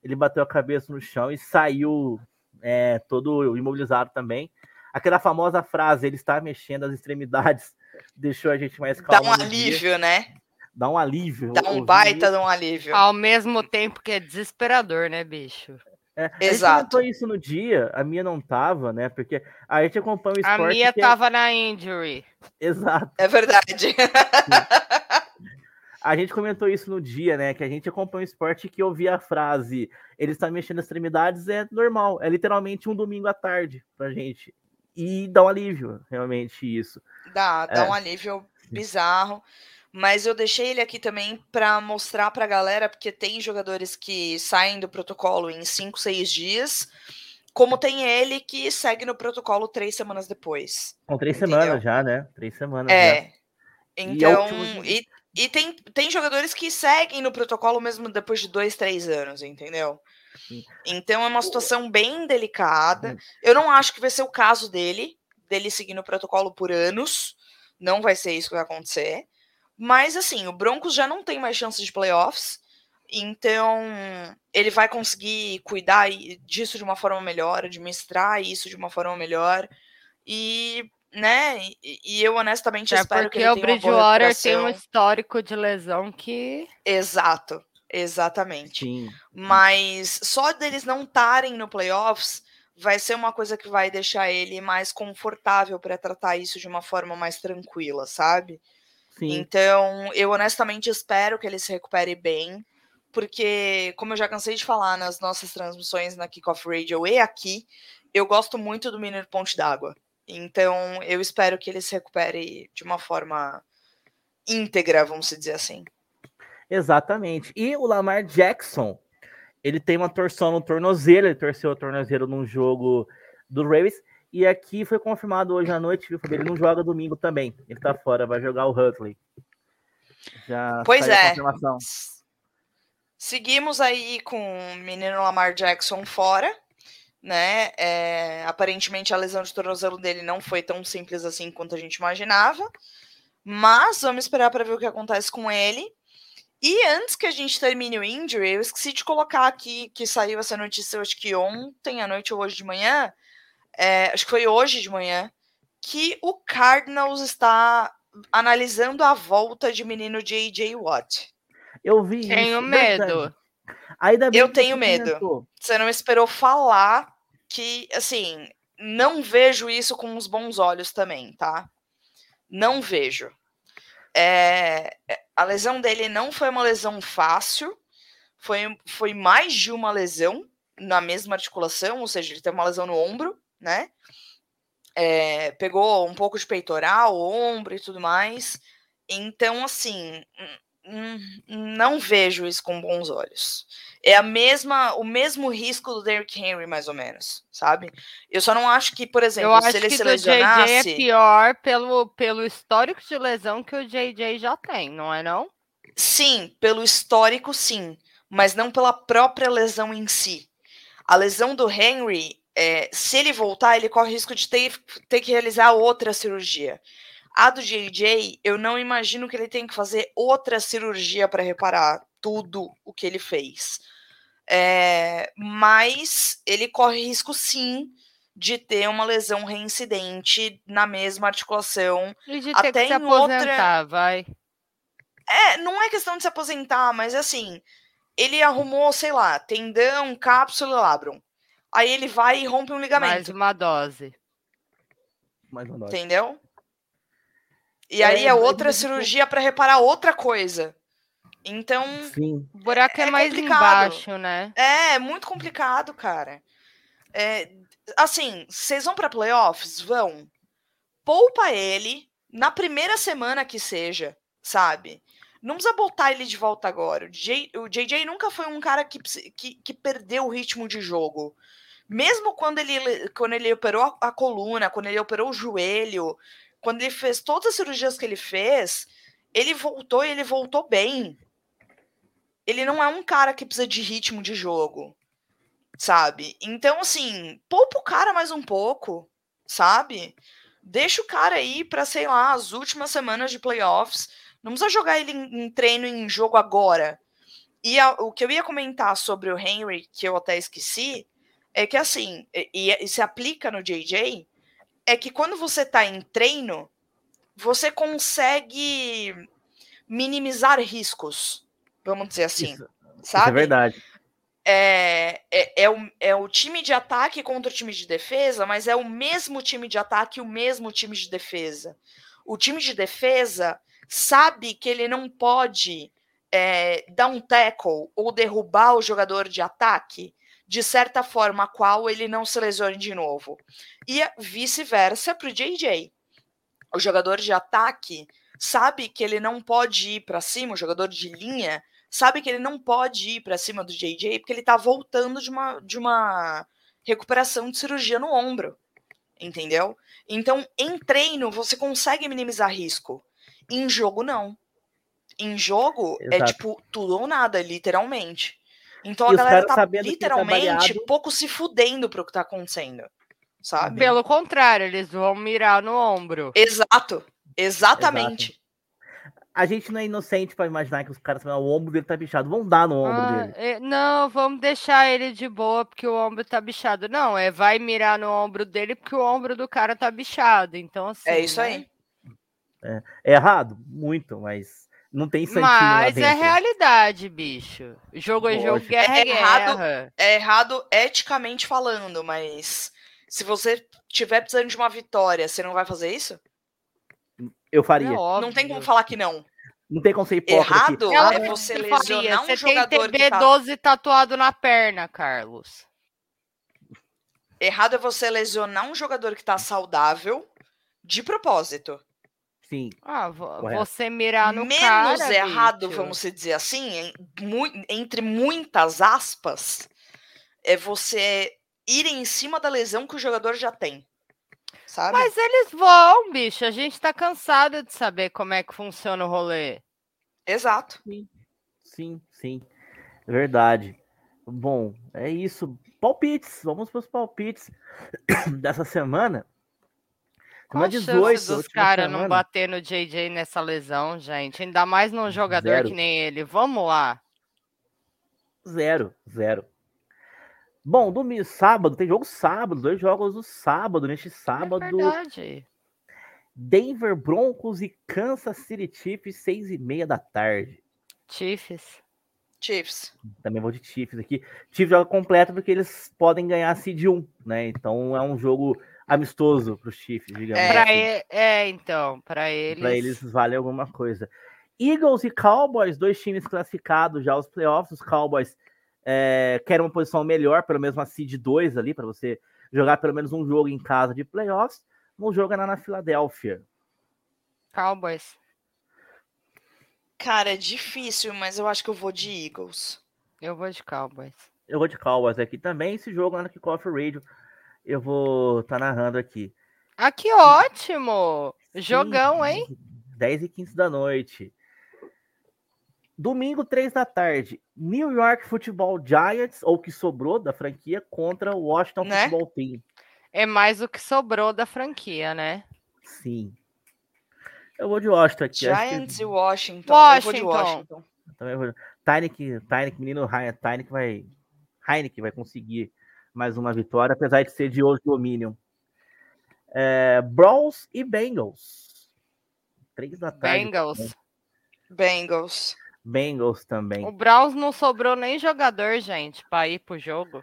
ele bateu a cabeça no chão e saiu é, todo imobilizado também. Aquela famosa frase, ele está mexendo as extremidades, deixou a gente mais calmo. Dá um alívio, dia. né? Dá um alívio. Dá um baita de um alívio. Ao mesmo tempo que é desesperador, né, bicho? É, Exato. A gente isso no dia, a minha não tava, né? Porque a gente acompanha o esporte. A minha que... É tava na injury. Exato. É verdade. A gente comentou isso no dia, né? Que a gente acompanha o esporte que ouvia a frase ele está mexendo as extremidades é normal. É literalmente um domingo à tarde pra gente. E dá um alívio, realmente, isso. Dá, dá é. um alívio bizarro. Mas eu deixei ele aqui também para mostrar para a galera, porque tem jogadores que saem do protocolo em 5, 6 dias, como tem ele que segue no protocolo três semanas depois. Com três entendeu? semanas já, né? Três semanas. É. Já. Então, e, é e, e tem, tem jogadores que seguem no protocolo mesmo depois de dois, três anos, entendeu? Então é uma situação bem delicada. Hum. Eu não acho que vai ser o caso dele, dele seguir no protocolo por anos. Não vai ser isso que vai acontecer. Mas assim, o Broncos já não tem mais chances de playoffs. Então, ele vai conseguir cuidar disso de uma forma melhor, administrar isso de uma forma melhor. E né? E, e eu honestamente é espero que ele tenha o Bridgewater tem um histórico de lesão que. Exato, exatamente. Sim. Mas só deles não estarem no playoffs vai ser uma coisa que vai deixar ele mais confortável para tratar isso de uma forma mais tranquila, sabe? Sim. Então, eu honestamente espero que ele se recupere bem, porque, como eu já cansei de falar nas nossas transmissões na Kickoff Radio e aqui, eu gosto muito do Menino Ponte d'Água. Então, eu espero que ele se recupere de uma forma íntegra, vamos dizer assim. Exatamente. E o Lamar Jackson, ele tem uma torção no tornozelo, ele torceu o tornozelo num jogo do Ravens. E aqui foi confirmado hoje à noite, viu, Ele não joga domingo também. Ele tá fora, vai jogar o Huntley. Já pois é. Seguimos aí com o menino Lamar Jackson fora né? É, aparentemente a lesão de tornozelo dele não foi tão simples assim quanto a gente imaginava, mas vamos esperar para ver o que acontece com ele. E antes que a gente termine o injury, eu esqueci de colocar aqui que saiu essa notícia, acho que ontem à noite ou hoje de manhã, é, acho que foi hoje de manhã, que o Cardinals está analisando a volta de menino J.J. Watt. Eu vi Tenho isso, medo. Ainda bem Eu tenho medo. comentou. Você não esperou falar que, assim, não vejo isso com os bons olhos também, tá? Não vejo. É, a lesão dele não foi uma lesão fácil, foi, foi mais de uma lesão na mesma articulação, ou seja, ele teve uma lesão no ombro, né? É, pegou um pouco de peitoral, ombro e tudo mais. Então, assim, hum, não vejo isso com bons olhos. É a mesma, o mesmo risco do Derrick Henry, mais ou menos, sabe? Eu só não acho que, por exemplo, Eu acho se ele que se do JJ é lesionasse. pior pelo, pelo histórico de lesão que o JJ já tem, não é não? Sim, pelo histórico, sim, mas não pela própria lesão em si. A lesão do Henry, é, se ele voltar, ele corre risco de ter, ter que realizar outra cirurgia. A do JJ, eu não imagino que ele tenha que fazer outra cirurgia para reparar tudo o que ele fez. É, mas ele corre risco, sim, de ter uma lesão reincidente na mesma articulação E de ter Até que se em outra- aposentar, vai. É, não é questão de se aposentar, mas assim, ele arrumou, sei lá, tendão, cápsula e labrum. Aí ele vai e rompe um Mais ligamento, uma dose. Mais uma nota. entendeu? E É, aí é mas outra mas- cirurgia para reparar outra coisa. Então, Sim. O buraco é, É mais complicado. embaixo, né? é muito complicado, cara. É, assim, vocês vão para playoffs? Vão. Poupa ele na primeira semana que seja, sabe? Não precisa botar ele de volta agora. O, J- o JJ nunca foi um cara que, que, que perdeu o ritmo de jogo. Mesmo quando ele, le- quando ele operou a coluna, quando ele operou o joelho, quando ele fez todas as cirurgias que ele fez, ele voltou e ele voltou bem. Ele não é um cara que precisa de ritmo de jogo, sabe? Então, assim, poupa o cara mais um pouco, sabe? Deixa o cara aí pra, sei lá, as últimas semanas de playoffs. Não precisa jogar ele em, em treino, em jogo agora. E a- o que eu ia comentar sobre o Henry, que eu até esqueci, é que assim, e- e se aplica no JJ, é que quando você tá em treino, você consegue minimizar riscos, vamos dizer assim, Isso, isso sabe? é verdade. é, é, é, o, é o time de ataque contra o time de defesa, mas é o mesmo time de ataque e o mesmo time de defesa. O time de defesa sabe que ele não pode é, dar um tackle ou derrubar o jogador de ataque de certa forma a qual ele não se lesione de novo. E vice-versa para o JJ. O jogador de ataque sabe que ele não pode ir para cima, o jogador de linha sabe que ele não pode ir para cima do JJ porque ele tá voltando de uma, de uma recuperação de cirurgia no ombro. Entendeu? Então, em treino, você consegue minimizar risco. Em jogo, não. Em jogo, é Exato. tipo tudo ou nada, literalmente. Então E a galera tá literalmente pouco se fudendo pro que tá acontecendo. Sabe? Pelo contrário, eles vão mirar no ombro. Exato. Exatamente. A gente não é inocente pra imaginar que os caras o ombro dele tá bichado. Vão dar no ombro Ah, dele. é, não, vamos deixar ele de boa porque o ombro tá bichado. Não, é vai mirar no ombro dele porque o ombro do cara tá bichado. Então, assim. É isso né? aí. É errado? Muito, mas não tem santinho lá Mas é realidade, bicho. Jogo é jogo, guerra é É errado. guerra. É errado eticamente falando, mas se você tiver precisando de uma vitória, você não vai fazer isso? Eu faria. É óbvio. Não tem como falar que não. Não tem como ser hipócrita. Errado Ela é não você lesionar um Você jogador tem que tá... TB12 tatuado na perna, Carlos. Errado é você lesionar um jogador que tá saudável de propósito. Sim. Ah, vo- Correto. você mirar no Menos cara, errado, bicho. vamos dizer assim, entre muitas aspas, é você ir em cima da lesão que o jogador já tem. Sabe? Mas eles vão, bicho. A gente tá cansado de saber como é que funciona o rolê. Exato. Sim, sim. Verdade. Bom, é isso. Palpites. Vamos para os palpites dessa semana. Qual a 18, dos caras não bater no JJ nessa lesão, gente? Ainda mais num jogador zero. que nem ele. Vamos lá. Zero, zero. Bom, domingo, sábado, tem jogo sábado, dois jogos no sábado, neste é sábado. É verdade. Denver Broncos e Kansas City Chiefs, seis e meia da tarde. Chiefs. Chiefs. Também vou de Chiefs aqui. Chiefs joga completo porque eles podem ganhar seed 1, né? Então é um jogo amistoso para os Chiefs, digamos. É, assim. e... é então, para eles. Para eles vale alguma coisa. Eagles e Cowboys, dois times classificados já aos playoffs. Os Cowboys é, querem uma posição melhor, pelo menos uma seed 2 ali, para você jogar pelo menos um jogo em casa de playoffs. Um jogo é na Filadélfia. Cowboys. Cara, é difícil, mas eu acho que eu vou de Eagles. Eu vou de Cowboys. Eu vou de Cowboys aqui também. Esse jogo lá no Kickoff Radio, eu vou estar tá narrando aqui. Ah, que ótimo! Jogão, hein? 10 e 15 da noite. Domingo, 3 da tarde. New York Football Giants, ou que sobrou da franquia, contra o Washington né? Football Team. É mais o que sobrou da franquia, né? Sim. Eu vou de Washington aqui. Giants que... e Washington. Washington. Eu vou de Washington. Também vou... Tyneke, Tyneke, menino Tyneke vai... Heineken vai conseguir mais uma vitória, apesar de ser de hoje Dominion. É, Brawls e Bengals. Três da tarde. Bengals. Né? Bengals. Bengals também. O Browns não sobrou nem jogador, gente, para ir pro jogo.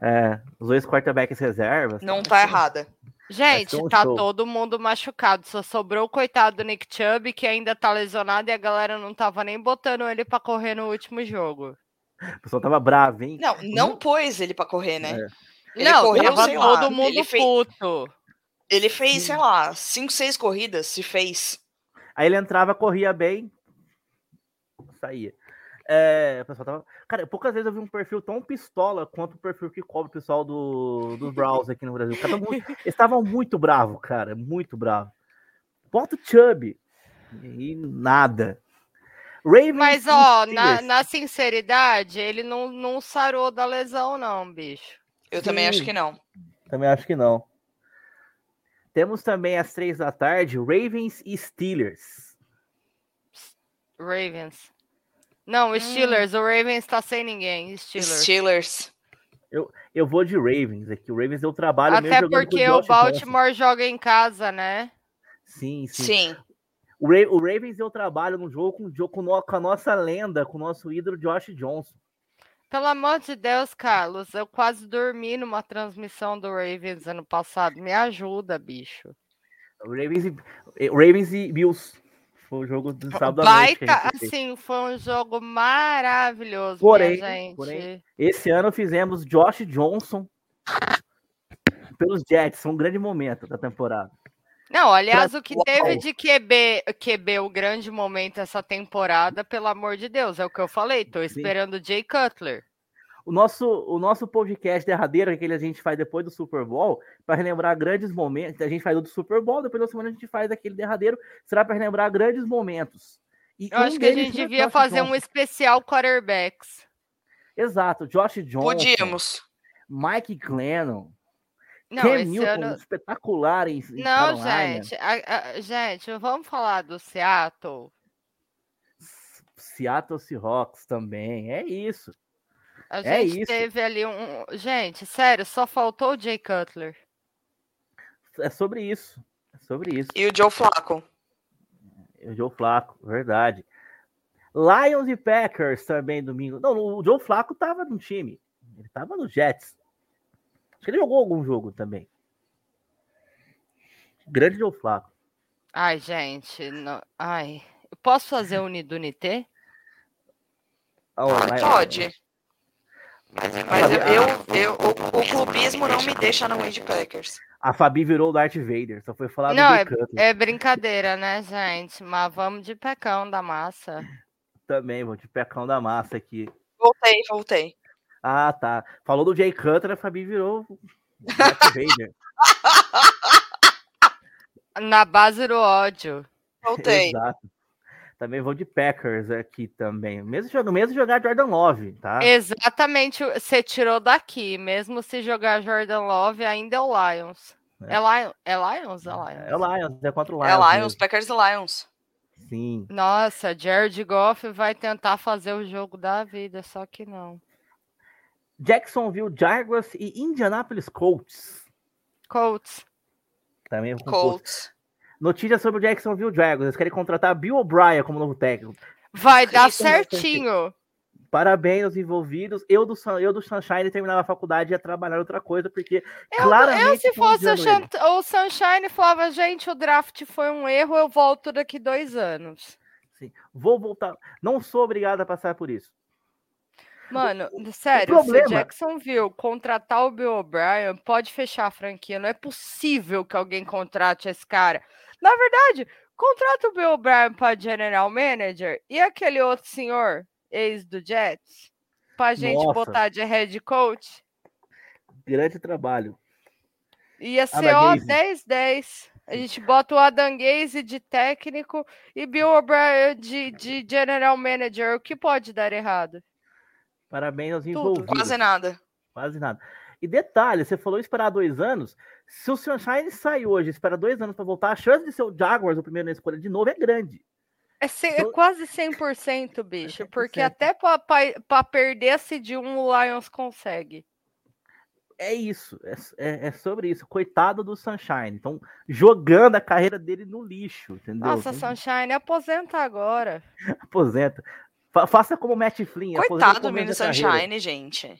É, os dois quarterbacks reservas. Não tá errada. Gente, um tá show. todo mundo machucado. Só sobrou o coitado do Nick Chubb, que ainda tá lesionado, e a galera não tava nem botando ele para correr no último jogo. O pessoal tava bravo, hein? Não, não pôs ele para correr, né? É. Ele não, correu, tava todo lá, mundo ele puto. Fez, ele fez, sei lá, cinco, seis corridas, se fez. Aí ele entrava, corria bem, saía. É, o pessoal tava... Cara, poucas vezes eu vi um perfil tão pistola quanto o perfil que cobre o pessoal do, dos browsers aqui no Brasil. Cada muito... Eles estavam muito bravos, cara, muito bravo. Bota o Chubb. E nada. Ravens Mas, ó, na, na, sinceridade, ele não, não sarou da lesão, não, bicho. Eu Sim, também acho que não. Também acho que não. Temos também às três da tarde Ravens e Steelers. Ravens. Não, hum. Steelers. Hum. O Ravens tá sem ninguém. Steelers. Steelers. Eu, eu vou de Ravens aqui. O Ravens deu trabalho Até porque o, o Baltimore Johnson. joga em casa, né? Sim, sim. Sim. O, Ra o Ravens deu trabalho no jogo com, com, com a nossa lenda, com o nosso ídolo Josh Johnson. Pelo amor de Deus, Carlos, eu quase dormi numa transmissão do Ravens ano passado. Me ajuda, bicho. O Ravens e, Ravens e Bills. Foi o jogo do sábado Baita, à noite. assim, foi um jogo maravilhoso, porém, gente. Porém, esse ano fizemos Josh Johnson pelos Jets. Foi um grande momento da temporada. Não, aliás, pra... o que teve de QB, QB o grande momento essa temporada, pelo amor de Deus, é o que eu falei. Tô esperando o Jay Cutler. O nosso, o nosso podcast derradeiro, aquele a gente faz depois do Super Bowl, para relembrar grandes momentos. A gente faz o do Super Bowl, depois da semana a gente faz aquele derradeiro, será para relembrar grandes momentos. E Eu um acho que a gente devia fazer Johnson. um especial quarterbacks. Exato, Josh Johnson. Podíamos. Mike Glennon. Não, Cam Newton, ano... espetacular em, Não, Carolina. gente, a, a, gente, vamos falar do Seattle. Seattle Seahawks também, é isso. A é gente isso. teve ali um. Gente, sério, só faltou o Jay Cutler. É sobre isso. É sobre isso. E o Joe Flacco. o Joe Flacco, verdade. Lions e Packers também domingo. Não, o Joe Flacco tava no time. Ele tava no Jets. Acho que ele jogou algum jogo também. Grande Joe Flacco. Ai, gente. Não... Ai. Eu posso fazer o Unidunité? Oh, Pode. Mas eu, eu, eu o, o, clubismo não me deixa no de Packers. A Fabi virou o Darth Vader, só foi falar Não, é, é, brincadeira, né, gente? Mas vamos de pecão da massa. Também, vou de pecão da massa aqui. Voltei, voltei. Ah, tá. Falou do Jay Cutler, a Fabi virou Vader. Na base do ódio. Voltei. Exato. Também vou de Packers aqui também. Mesmo, no mesmo jogar Jordan Love, tá? Exatamente, você tirou daqui. Mesmo se jogar Jordan Love, ainda é o Lions. É, Lion, é Lions? É Lions. É Lions, é contra o Lions. É Lions, mesmo. Packers e Lions. Sim. Nossa, Jared Goff vai tentar fazer o jogo da vida, só que não. Jacksonville Jaguars e Indianapolis Colts. Colts. Também com Colts. Colts. Notícia sobre o Jacksonville Jaguars. Eles querem contratar Bill O'Brien como novo técnico. Vai dar certinho. Parabéns aos envolvidos. Eu do, eu do Sunshine terminava a faculdade e ia trabalhar outra coisa, porque Eu, claramente. eu, se fosse o Sunshine, falava, gente, o draft foi um erro, eu volto daqui dois anos. Sim. Vou voltar. Não sou obrigado a passar por isso. Mano, sério, se o problema- Jacksonville contratar o Bill O'Brien, pode fechar a franquia. Não é possível que alguém contrate esse cara. Na verdade, contrata o Bill O'Brien para General Manager e aquele outro senhor, ex do Jets, pra gente Nossa. botar de head coach. Grande trabalho. Ia ser ó Adam Gaze. 10-10. A gente bota o Adam Gaze de técnico e Bill O'Brien de, de General Manager. O que pode dar errado? Parabéns aos Tudo. envolvidos. Quase nada. Quase nada. E detalhe, você falou esperar dois anos. Se o Sunshine sai hoje, e espera dois anos para voltar, a chance de ser o Jaguars o primeiro na escolha de novo é grande. É, ce- é Então- quase 100%, bicho. Porque 100%. até para perder-se de um, o Lions consegue. É isso, é, é- é sobre isso. Coitado do Sunshine. Então, jogando a carreira dele no lixo, entendeu? Nossa, Sunshine, aposenta agora. Aposenta. Fa- faça como o Matt Flynn. aposenta Coitado do menino carreira. Sunshine, gente.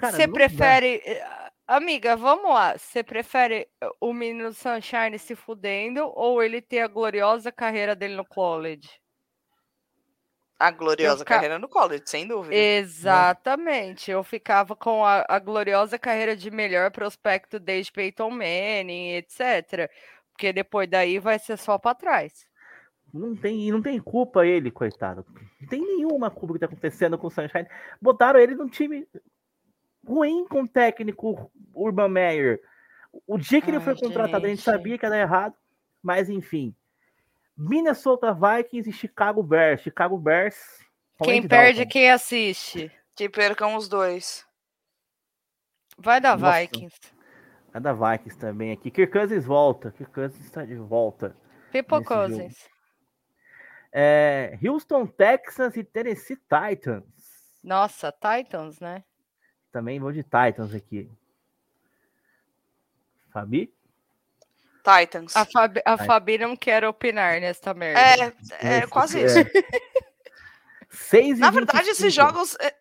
Você não dá. prefere. eh, Amiga, vamos lá. Você prefere eh, o menino Sunshine se fudendo ou ele ter a gloriosa carreira dele no college? A gloriosa carreira no college, sem dúvida. Exatamente. Eu ficava com a, a gloriosa carreira de melhor prospecto desde Peyton Manning, etc. Porque depois daí vai ser só para trás. Não tem, não tem culpa ele, coitado. Não tem nenhuma culpa que tá acontecendo com o Sunshine. Botaram ele num time ruim com o técnico Urban Meyer. O dia que ele Ai, foi contratado, a gente gente. sabia que ia dar errado, mas enfim. Minnesota Vikings e Chicago Bears. Chicago Bears. Quem perde é quem assiste. Que percam os dois. Vai dar Nossa. Vikings. A da Vikings também aqui. Kirk Cousins volta. Kirk Cousins está de volta. Jogo. Cousins. É, Houston Texans e Tennessee Titans. Nossa, Titans, né? Também vou de Titans aqui. Fabi? Titans. A Fabi, a. Fabi não quer opinar nesta merda. É, é Esse- quase é. isso. 6 e Na verdade, esses 25. jogos, é,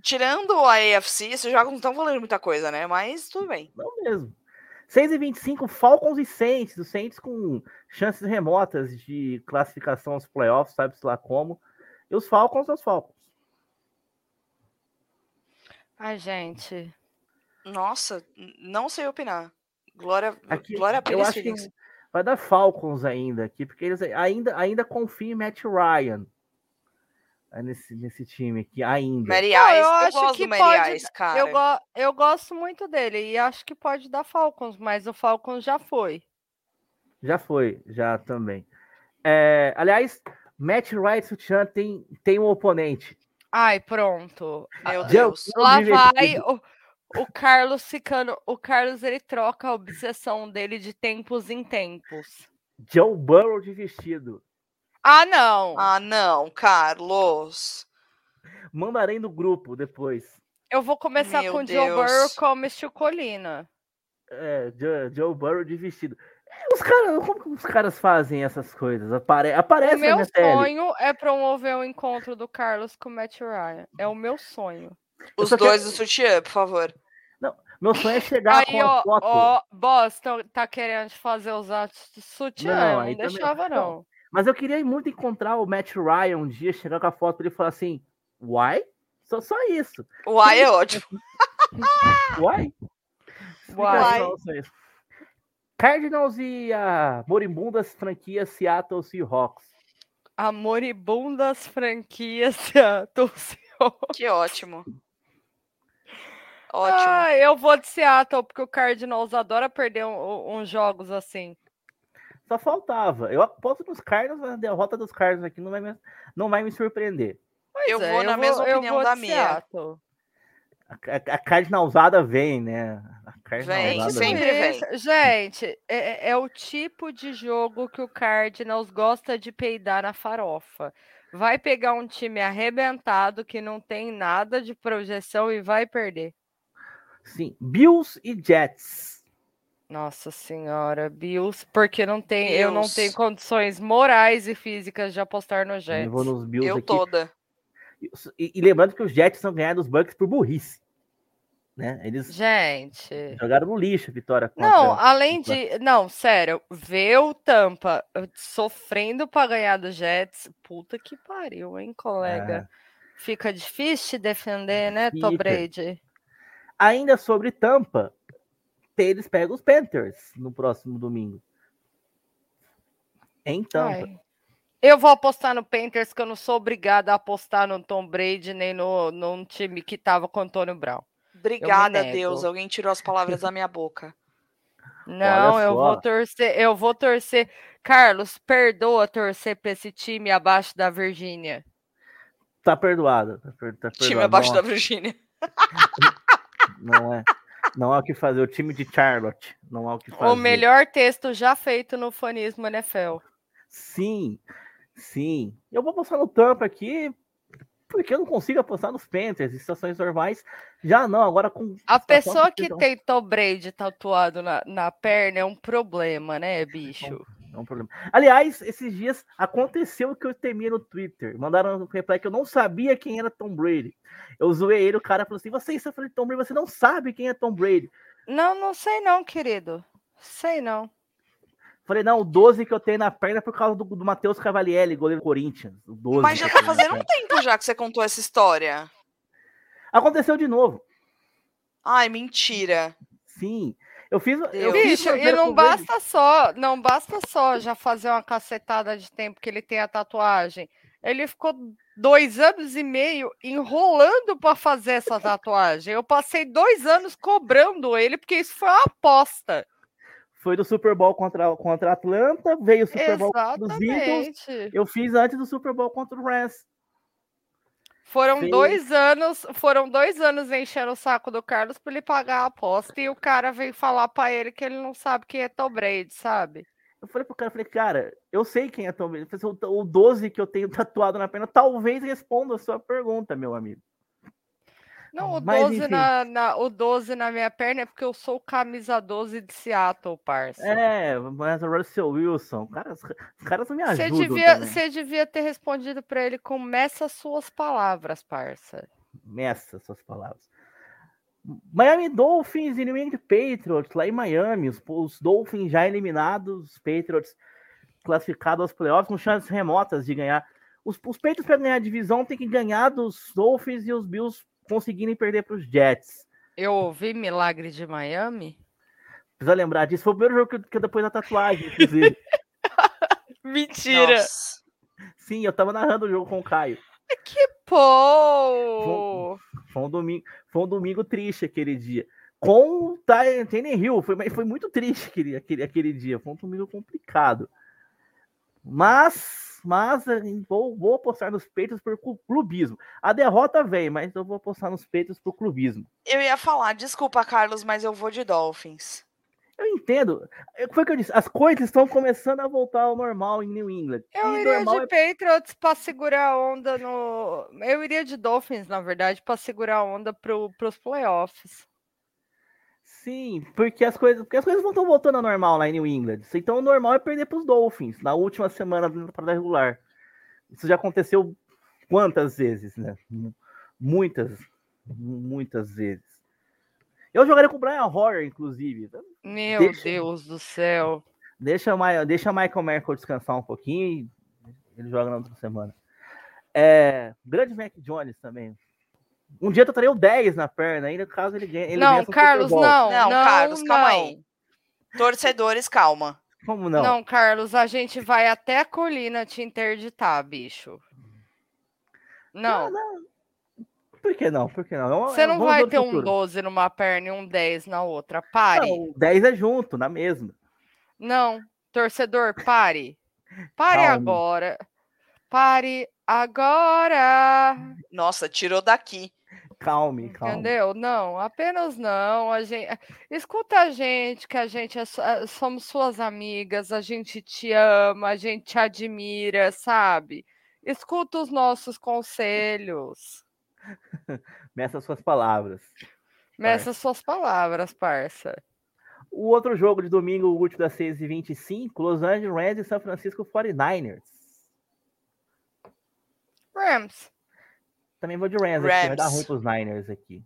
tirando a AFC, esses jogos não estão valendo muita coisa, né? Mas tudo bem. Não mesmo. 6 e 25, Falcons e Saints. Os Saints com chances remotas de classificação aos playoffs, sabe-se lá como. E os Falcons, os Falcons. Ai, gente. Nossa, não sei opinar. Glória, Aqui, glória a eu acho que vai dar Falcons ainda aqui, porque eles ainda, ainda confiam em Matt Ryan. Nesse, nesse time aqui, ainda. Mary Ice, eu eu, acho gosto que do pode Ice, cara. Eu, go- eu gosto muito dele e acho que pode dar Falcons, mas o Falcons já foi. Já foi, já também. É, aliás, Matt Wright Sutiã tem, tem um oponente. Ai, pronto. Meu Deus. Lá vai o, o Carlos ficando. O Carlos ele troca a obsessão dele de tempos em tempos. Joe Burrow de vestido. Ah, não! Ah, não, Carlos. Mandarei no grupo depois. Eu vou começar Meu com o Joe Burrow Deus. como Colina. É, Joe, Joe Burrow de vestido. É, Os caras, como que os caras fazem essas coisas? Apare, aparece O na meu sonho é promover o encontro do Carlos com o Matt Ryan. É o meu sonho. Os dois quero- do sutiã, por favor. Meu sonho é chegar com Aí, a ó, foto. ó, Boston tá querendo fazer os atos de sutiã. Não, não também- deixava, não. não. Mas eu queria muito encontrar o Matt Ryan um dia, chegar com a foto pra ele falar assim: Why? Só, só isso. O Ai é ótimo. Why? Why? Explicação, só isso. Cardinals e a moribundas franquia Seattle Seahawks. A moribundas franquias Seattle Seahawks. Que ótimo. Ótimo. Ah, eu vou de Seattle, porque o Cardinals adora perder um- um- uns jogos assim. Só faltava. Eu aposto nos Cardinals, mas a derrota dos Cardinals aqui não vai me, não vai me surpreender. Pois Eu é, vou na mesma eu opinião vou da de minha. A, a cardinalzada vem, né? A vem, sempre vem. Gente, é, é, o tipo de jogo que o Cardinals gosta de peidar na farofa. Vai pegar um time arrebentado que não tem nada de projeção e vai perder. Sim, Bills e Jets. Nossa senhora, Bills, porque não tem, Bills. eu não tenho condições morais e físicas de apostar no Jets. Eu vou nos Bills eu aqui. toda. E, e, lembrando que os Jets são ganhados dos Bucks por burrice. Né? Eles Gente. jogaram no lixo a vitória. Contra... Não, além de. Não, sério, ver o Tampa sofrendo para ganhar do Jets, puta que pariu, hein, colega? É. Fica difícil defender, né, Tom Brady? Ainda sobre Tampa, eles pegam os Panthers no próximo domingo. Tampa. Ai. Eu vou apostar no Panthers, que eu não sou obrigada a apostar no Tom Brady nem no, num time que tava com o Antônio Brown. Obrigada a Deus, alguém tirou as palavras da minha boca. Não, eu vou torcer, eu vou torcer. Carlos, perdoa torcer para esse time abaixo da Virgínia. Tá perdoado, tá, per tá perdoado. Time abaixo não, da Virgínia. Não é. Não há o que fazer. O time de Charlotte. Não há o que fazer. O melhor texto já feito no fanismo NFL. Sim, sim. Eu vou passar no Tampa aqui, porque eu não consigo apostar nos Panthers, em situações normais. Já não, agora com. A pessoa que, que tem Tom Brady tatuado na, na perna é um problema, né, bicho? É um problema. Aliás, esses dias aconteceu o que eu temia no Twitter. Mandaram um reply que eu não sabia quem era Tom Brady. Eu zoei ele, o cara falou assim: Você está falando de Tom Brady, você não sabe quem é Tom Brady. Não, não sei não, querido. Sei não. Falei, não, o 12 que eu tenho na perna é por causa do, do Matheus Cavalieri, goleiro do Corinthians. O 12 Mas já tá fazendo um tempo já que você contou essa história. Aconteceu de novo. Ai, mentira. Sim. Eu fiz. Eu Bicho, fiz e não basta só, não basta só já fazer uma cacetada de tempo que ele tem a tatuagem. Ele ficou dois anos e meio enrolando para fazer essa tatuagem. Eu passei dois anos cobrando ele, porque isso foi uma aposta. Foi do Super Bowl contra, contra Atlanta, veio o Super Bowl dos Eagles. Eu fiz antes do Super Bowl contra o Rams. Foram Sim. dois anos, foram dois anos enchendo o saco do Carlos para ele pagar a aposta e o cara veio falar para ele que ele não sabe quem é Tom Brady, sabe? Eu falei pro cara, falei, cara, eu sei quem é Tom Brady. O 12 que eu tenho tatuado na perna talvez responda a sua pergunta, meu amigo. Não, o 12, na, na, o 12 na minha perna é porque eu sou camisa 12 de Seattle, parça. É, mas o Russell Wilson, cara, os caras não me ajudam. Você devia, você devia ter respondido para ele com meça suas palavras, parça. Meça suas palavras. Miami Dolphins e New England Patriots, lá em Miami, os, os Dolphins já eliminados, os Patriots classificados aos playoffs com chances remotas de ganhar. Os, os Patriots para ganhar a divisão tem que ganhar dos Dolphins e os Bills conseguirem perder para os Jets. Eu ouvi Milagre de Miami? Precisa lembrar disso. Foi o primeiro jogo que, que depois da tatuagem, inclusive. Mentira! Nossa. Sim, eu tava narrando o jogo com o Caio. Que pô! Foi, foi, um domingo, foi um domingo triste aquele dia. Com o Tiny Hill, foi, foi muito triste aquele, aquele, aquele dia. Foi um domingo complicado. Mas mas vou, vou apostar nos peitos por clubismo. A derrota vem, mas eu vou apostar nos peitos por clubismo. Eu ia falar, desculpa, Carlos, mas eu vou de Dolphins. Eu entendo. É, foi o que eu disse. As coisas estão começando a voltar ao normal em New England. Eu iria de é... Patriots para segurar a onda no. Eu iria de Dolphins, na verdade, para segurar a onda para os playoffs. Sim, porque as coisas, porque as coisas não estão voltando ao normal lá em New England. Então o normal é perder para os Dolphins na última semana da temporada regular. Isso já aconteceu quantas vezes, né? Muitas, muitas vezes. Eu jogaria com o Brian Horror, inclusive. Meu deixa, Deus do céu. Deixa, deixa o Michael Merkel descansar um pouquinho e ele joga na outra semana. É, grande Mac Jones também. Um dia eu o 10 na perna, ainda caso ele ganhe. Ele não, Carlos, não. Não, não, Carlos, calma não. aí. Torcedores, calma. Como não? Não, Carlos, a gente vai até a colina te interditar, bicho. Não. não, não. Por que não? Por que não? Você não vai ter um 12 numa perna e um 10 na outra. Pare. Não, 10 é junto, na mesma. Não, torcedor, pare. Pare Calma. agora. Pare agora. Nossa, tirou daqui. Calme, calme. Entendeu? Não, apenas não. A gente, escuta a gente, que a gente é, é, somos suas amigas, a gente te ama, a gente te admira, sabe? Escuta os nossos conselhos. Meça suas palavras. Meça suas palavras, parça. O outro jogo de domingo, o último das 6h25, Los Angeles Rams e São Francisco 49ers. Rams. Também vou de Rams, Rams. Aqui, vai dar ruim pros Niners aqui.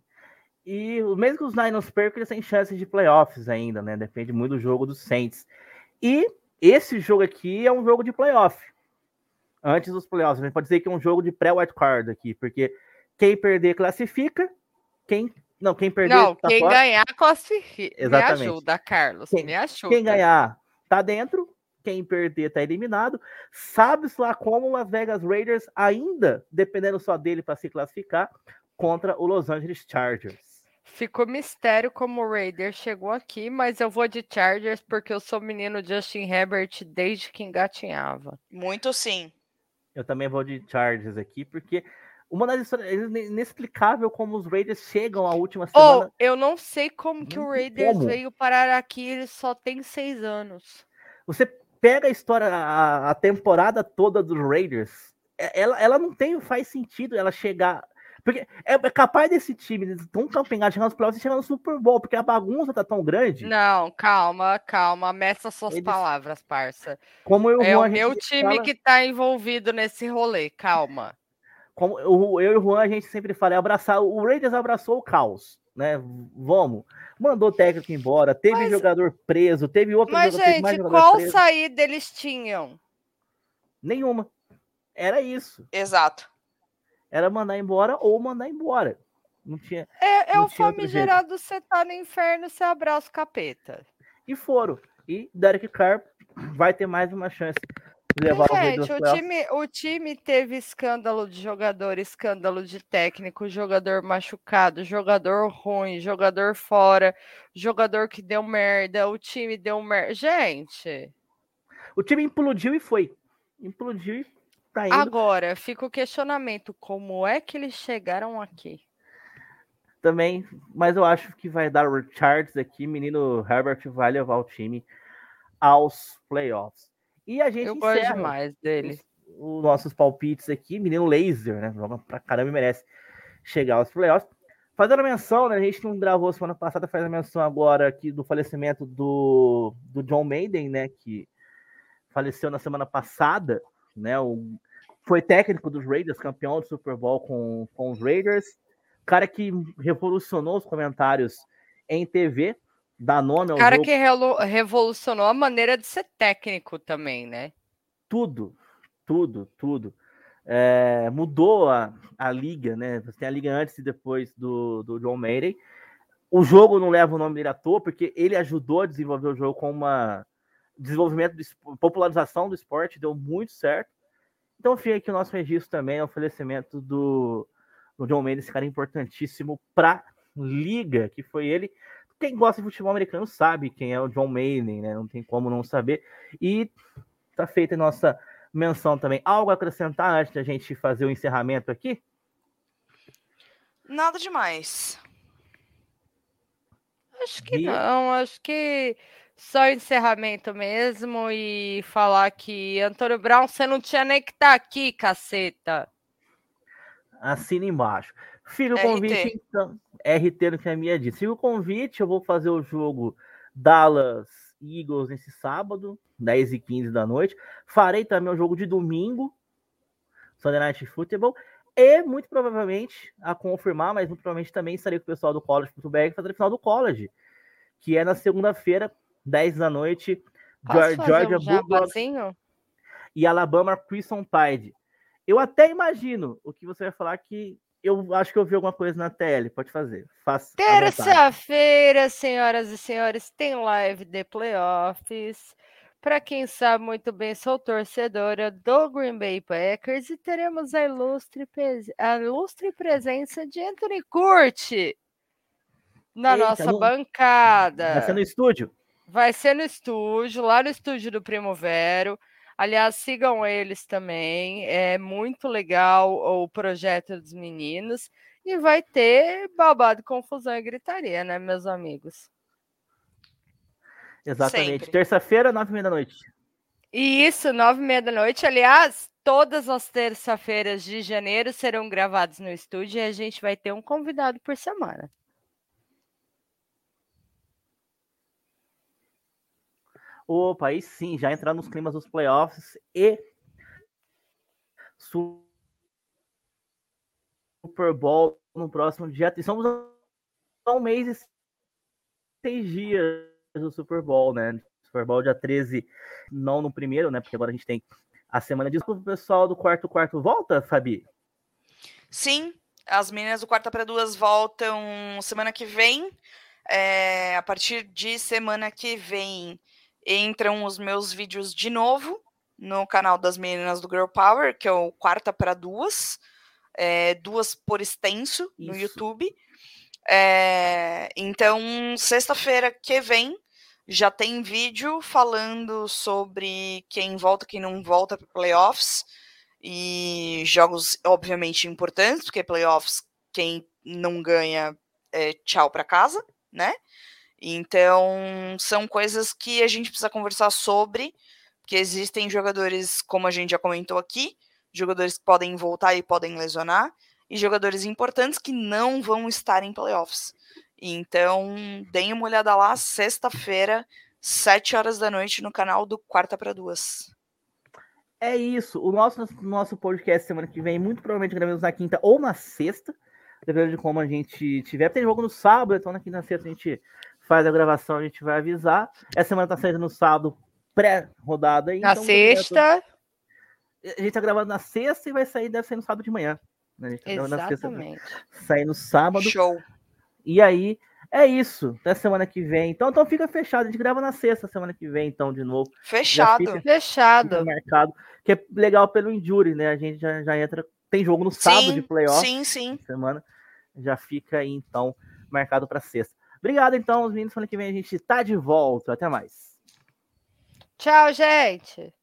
E mesmo que os Niners percam, eles têm chances de playoffs ainda, né? Depende muito do jogo dos Saints. E esse jogo aqui é um jogo de playoff. Antes dos playoffs. A gente pode dizer que é um jogo de pré-white card aqui, porque quem perder classifica, quem não, quem perder. Não, tá quem fora. ganhar classifica. Exatamente. Me ajuda, Carlos. Quem, me ajuda. Quem ganhar tá dentro, quem perder tá eliminado. Sabe-se lá como o Las Vegas Raiders, ainda dependendo só dele para se classificar, contra o Los Angeles Chargers. Ficou mistério como o Raiders chegou aqui, mas eu vou de Chargers porque eu sou menino Justin Herbert desde que engatinhava. Muito sim. Eu também vou de Chargers aqui, porque uma das histórias inexplicável como os Raiders chegam à última semana. Oh, eu não sei como que o Raiders como? veio parar aqui, ele só tem seis anos. Você pega a história, a, a temporada toda dos Raiders, é, ela, ela não tem, faz sentido ela chegar. Porque é, é capaz desse time tão campeonato chegar nos playoffs e chegar no Super Bowl, porque a bagunça tá tão grande. Não, calma, calma, meça suas Eles... palavras, parça. Como eu, é o meu time fala... que tá envolvido nesse rolê, calma. Como eu, eu e o Juan, a gente sempre fala, é abraçar. O Raiders abraçou o caos, né? Vamos mandou técnico embora, teve mas, jogador preso, teve outro mas, jogador, gente, mais qual preso. saída eles tinham? Nenhuma. Era isso. Exato. Era mandar embora ou mandar embora. Não tinha. É, é o famigerado você tá no inferno, você abraça o capeta. E foram. E Derek Carr vai ter mais uma chance levar Gente, o, time, o time teve escândalo de jogador, escândalo de técnico, jogador machucado, jogador ruim, jogador fora, jogador que deu merda, o time deu merda. Gente. O time implodiu e foi. Implodiu e tá indo. Agora, fica o questionamento: como é que eles chegaram aqui? Também, mas eu acho que vai dar o Charles aqui. Menino Herbert vai levar o time aos playoffs. E a gente Eu gosto mais dele. Os, os, nossos palpites aqui, menino laser, né? Joga pra caramba e merece chegar aos playoffs. Fazendo a menção, né? A gente não gravou semana passada, faz a menção agora aqui do falecimento do, do John Maiden, né? Que faleceu na semana passada, né? O, foi técnico dos Raiders, campeão do Super Bowl com, com os Raiders. Cara que revolucionou os comentários em TV, dá nome ao Cara jogo. que revolucionou a maneira de ser técnico também, né? Tudo, tudo, tudo. É, mudou a, a liga, né? Você tem a liga antes e depois do, do John Mayday. O jogo não leva o nome dele à toa, porque ele ajudou a desenvolver o jogo com uma desenvolvimento, de, popularização do esporte, deu muito certo. Então fica aqui o nosso registro também, o oferecimento do, do John Mayday, esse cara importantíssimo para liga, que foi ele quem gosta de futebol americano sabe quem é o John Mayden, né? Não tem como não saber. E tá feita a nossa menção também. Algo a acrescentar antes da gente fazer o encerramento aqui? Nada demais. Acho que e... não, acho que só encerramento mesmo e falar que Antônio Brown, você não tinha nem que estar tá aqui, caceta. Assina embaixo. Fica o convite, então. RT no que a minha disse. Fica o convite, eu vou fazer o jogo Dallas Eagles nesse sábado, 10 e 15 da noite. Farei também o jogo de domingo, Sunday Night Football. E muito provavelmente, a confirmar, mas muito provavelmente também estarei com o pessoal do College.br fazer a final do College, que é na segunda-feira, 10 da noite. Posso Georgia um Bulldogs e Alabama Crimson Tide. Eu até imagino o que você vai falar que eu acho que eu vi alguma coisa na tele. Pode fazer. Faça. Terça-feira, senhoras e senhores, tem live de playoffs. Para quem sabe muito bem, sou torcedora do Green Bay Packers e teremos a ilustre, a ilustre presença de Anthony Curti na Eita, nossa não... bancada. Vai ser no estúdio? Vai ser no estúdio, lá no estúdio do Primo Vero. Aliás, sigam eles também. É muito legal o projeto dos meninos. e vai ter babado, confusão e gritaria, né, meus amigos? Exatamente. Terça-feira, nove e meia da noite. Isso, nove e meia da noite. Aliás, todas as terça-feiras de janeiro serão gravados no estúdio e a gente vai ter um convidado por semana. Opa, aí sim, já entrar nos climas dos playoffs e Super Bowl no próximo dia. Estamos a um mês e seis dias do Super Bowl, né? Super Bowl dia 13, não no primeiro, né? Porque agora a gente tem a semana de o pessoal do quarto quarto volta, Fabi? Sim, as meninas do quarta para duas voltam semana que vem. É, a partir de semana que vem entram os meus vídeos de novo no canal das meninas do Girl Power, que é o Quarta para Duas, é, duas por extenso no Isso. YouTube. É, então, sexta-feira que vem já tem vídeo falando sobre quem volta, quem não volta para playoffs e jogos obviamente importantes, porque playoffs quem não ganha é tchau para casa, né? Então, são coisas que a gente precisa conversar sobre, porque existem jogadores, como a gente já comentou aqui, jogadores que podem voltar e podem lesionar, e jogadores importantes que não vão estar em playoffs. Então, deem uma olhada lá, sexta-feira, sete horas da noite, no canal do Quarta para Duas. É isso. O nosso, nosso podcast semana que vem, muito provavelmente gravamos na quinta ou na sexta, dependendo de como a gente tiver. Tem jogo no sábado, então na quinta sexta a gente faz a gravação, a gente vai avisar. Essa semana tá saindo no sábado, pré-rodada. Na então, sexta. A gente tá gravando na sexta e vai sair, deve sair no sábado de manhã. Né? A gente tá Exatamente. Na sexta, sair no sábado. Show. E aí, é isso. Até semana que vem. Então, então fica fechado. A gente grava na sexta semana que vem, então, de novo. Fechado. Fica, Fechado. Fica marcado. Que é legal pelo Injury, né? A gente já, já entra. Tem jogo no sábado sim, de playoff. Sim, sim. Semana. Já fica aí, então, marcado para sexta. Obrigado, então, os meninos. Semana que vem a gente tá de volta. Até mais. Tchau, gente.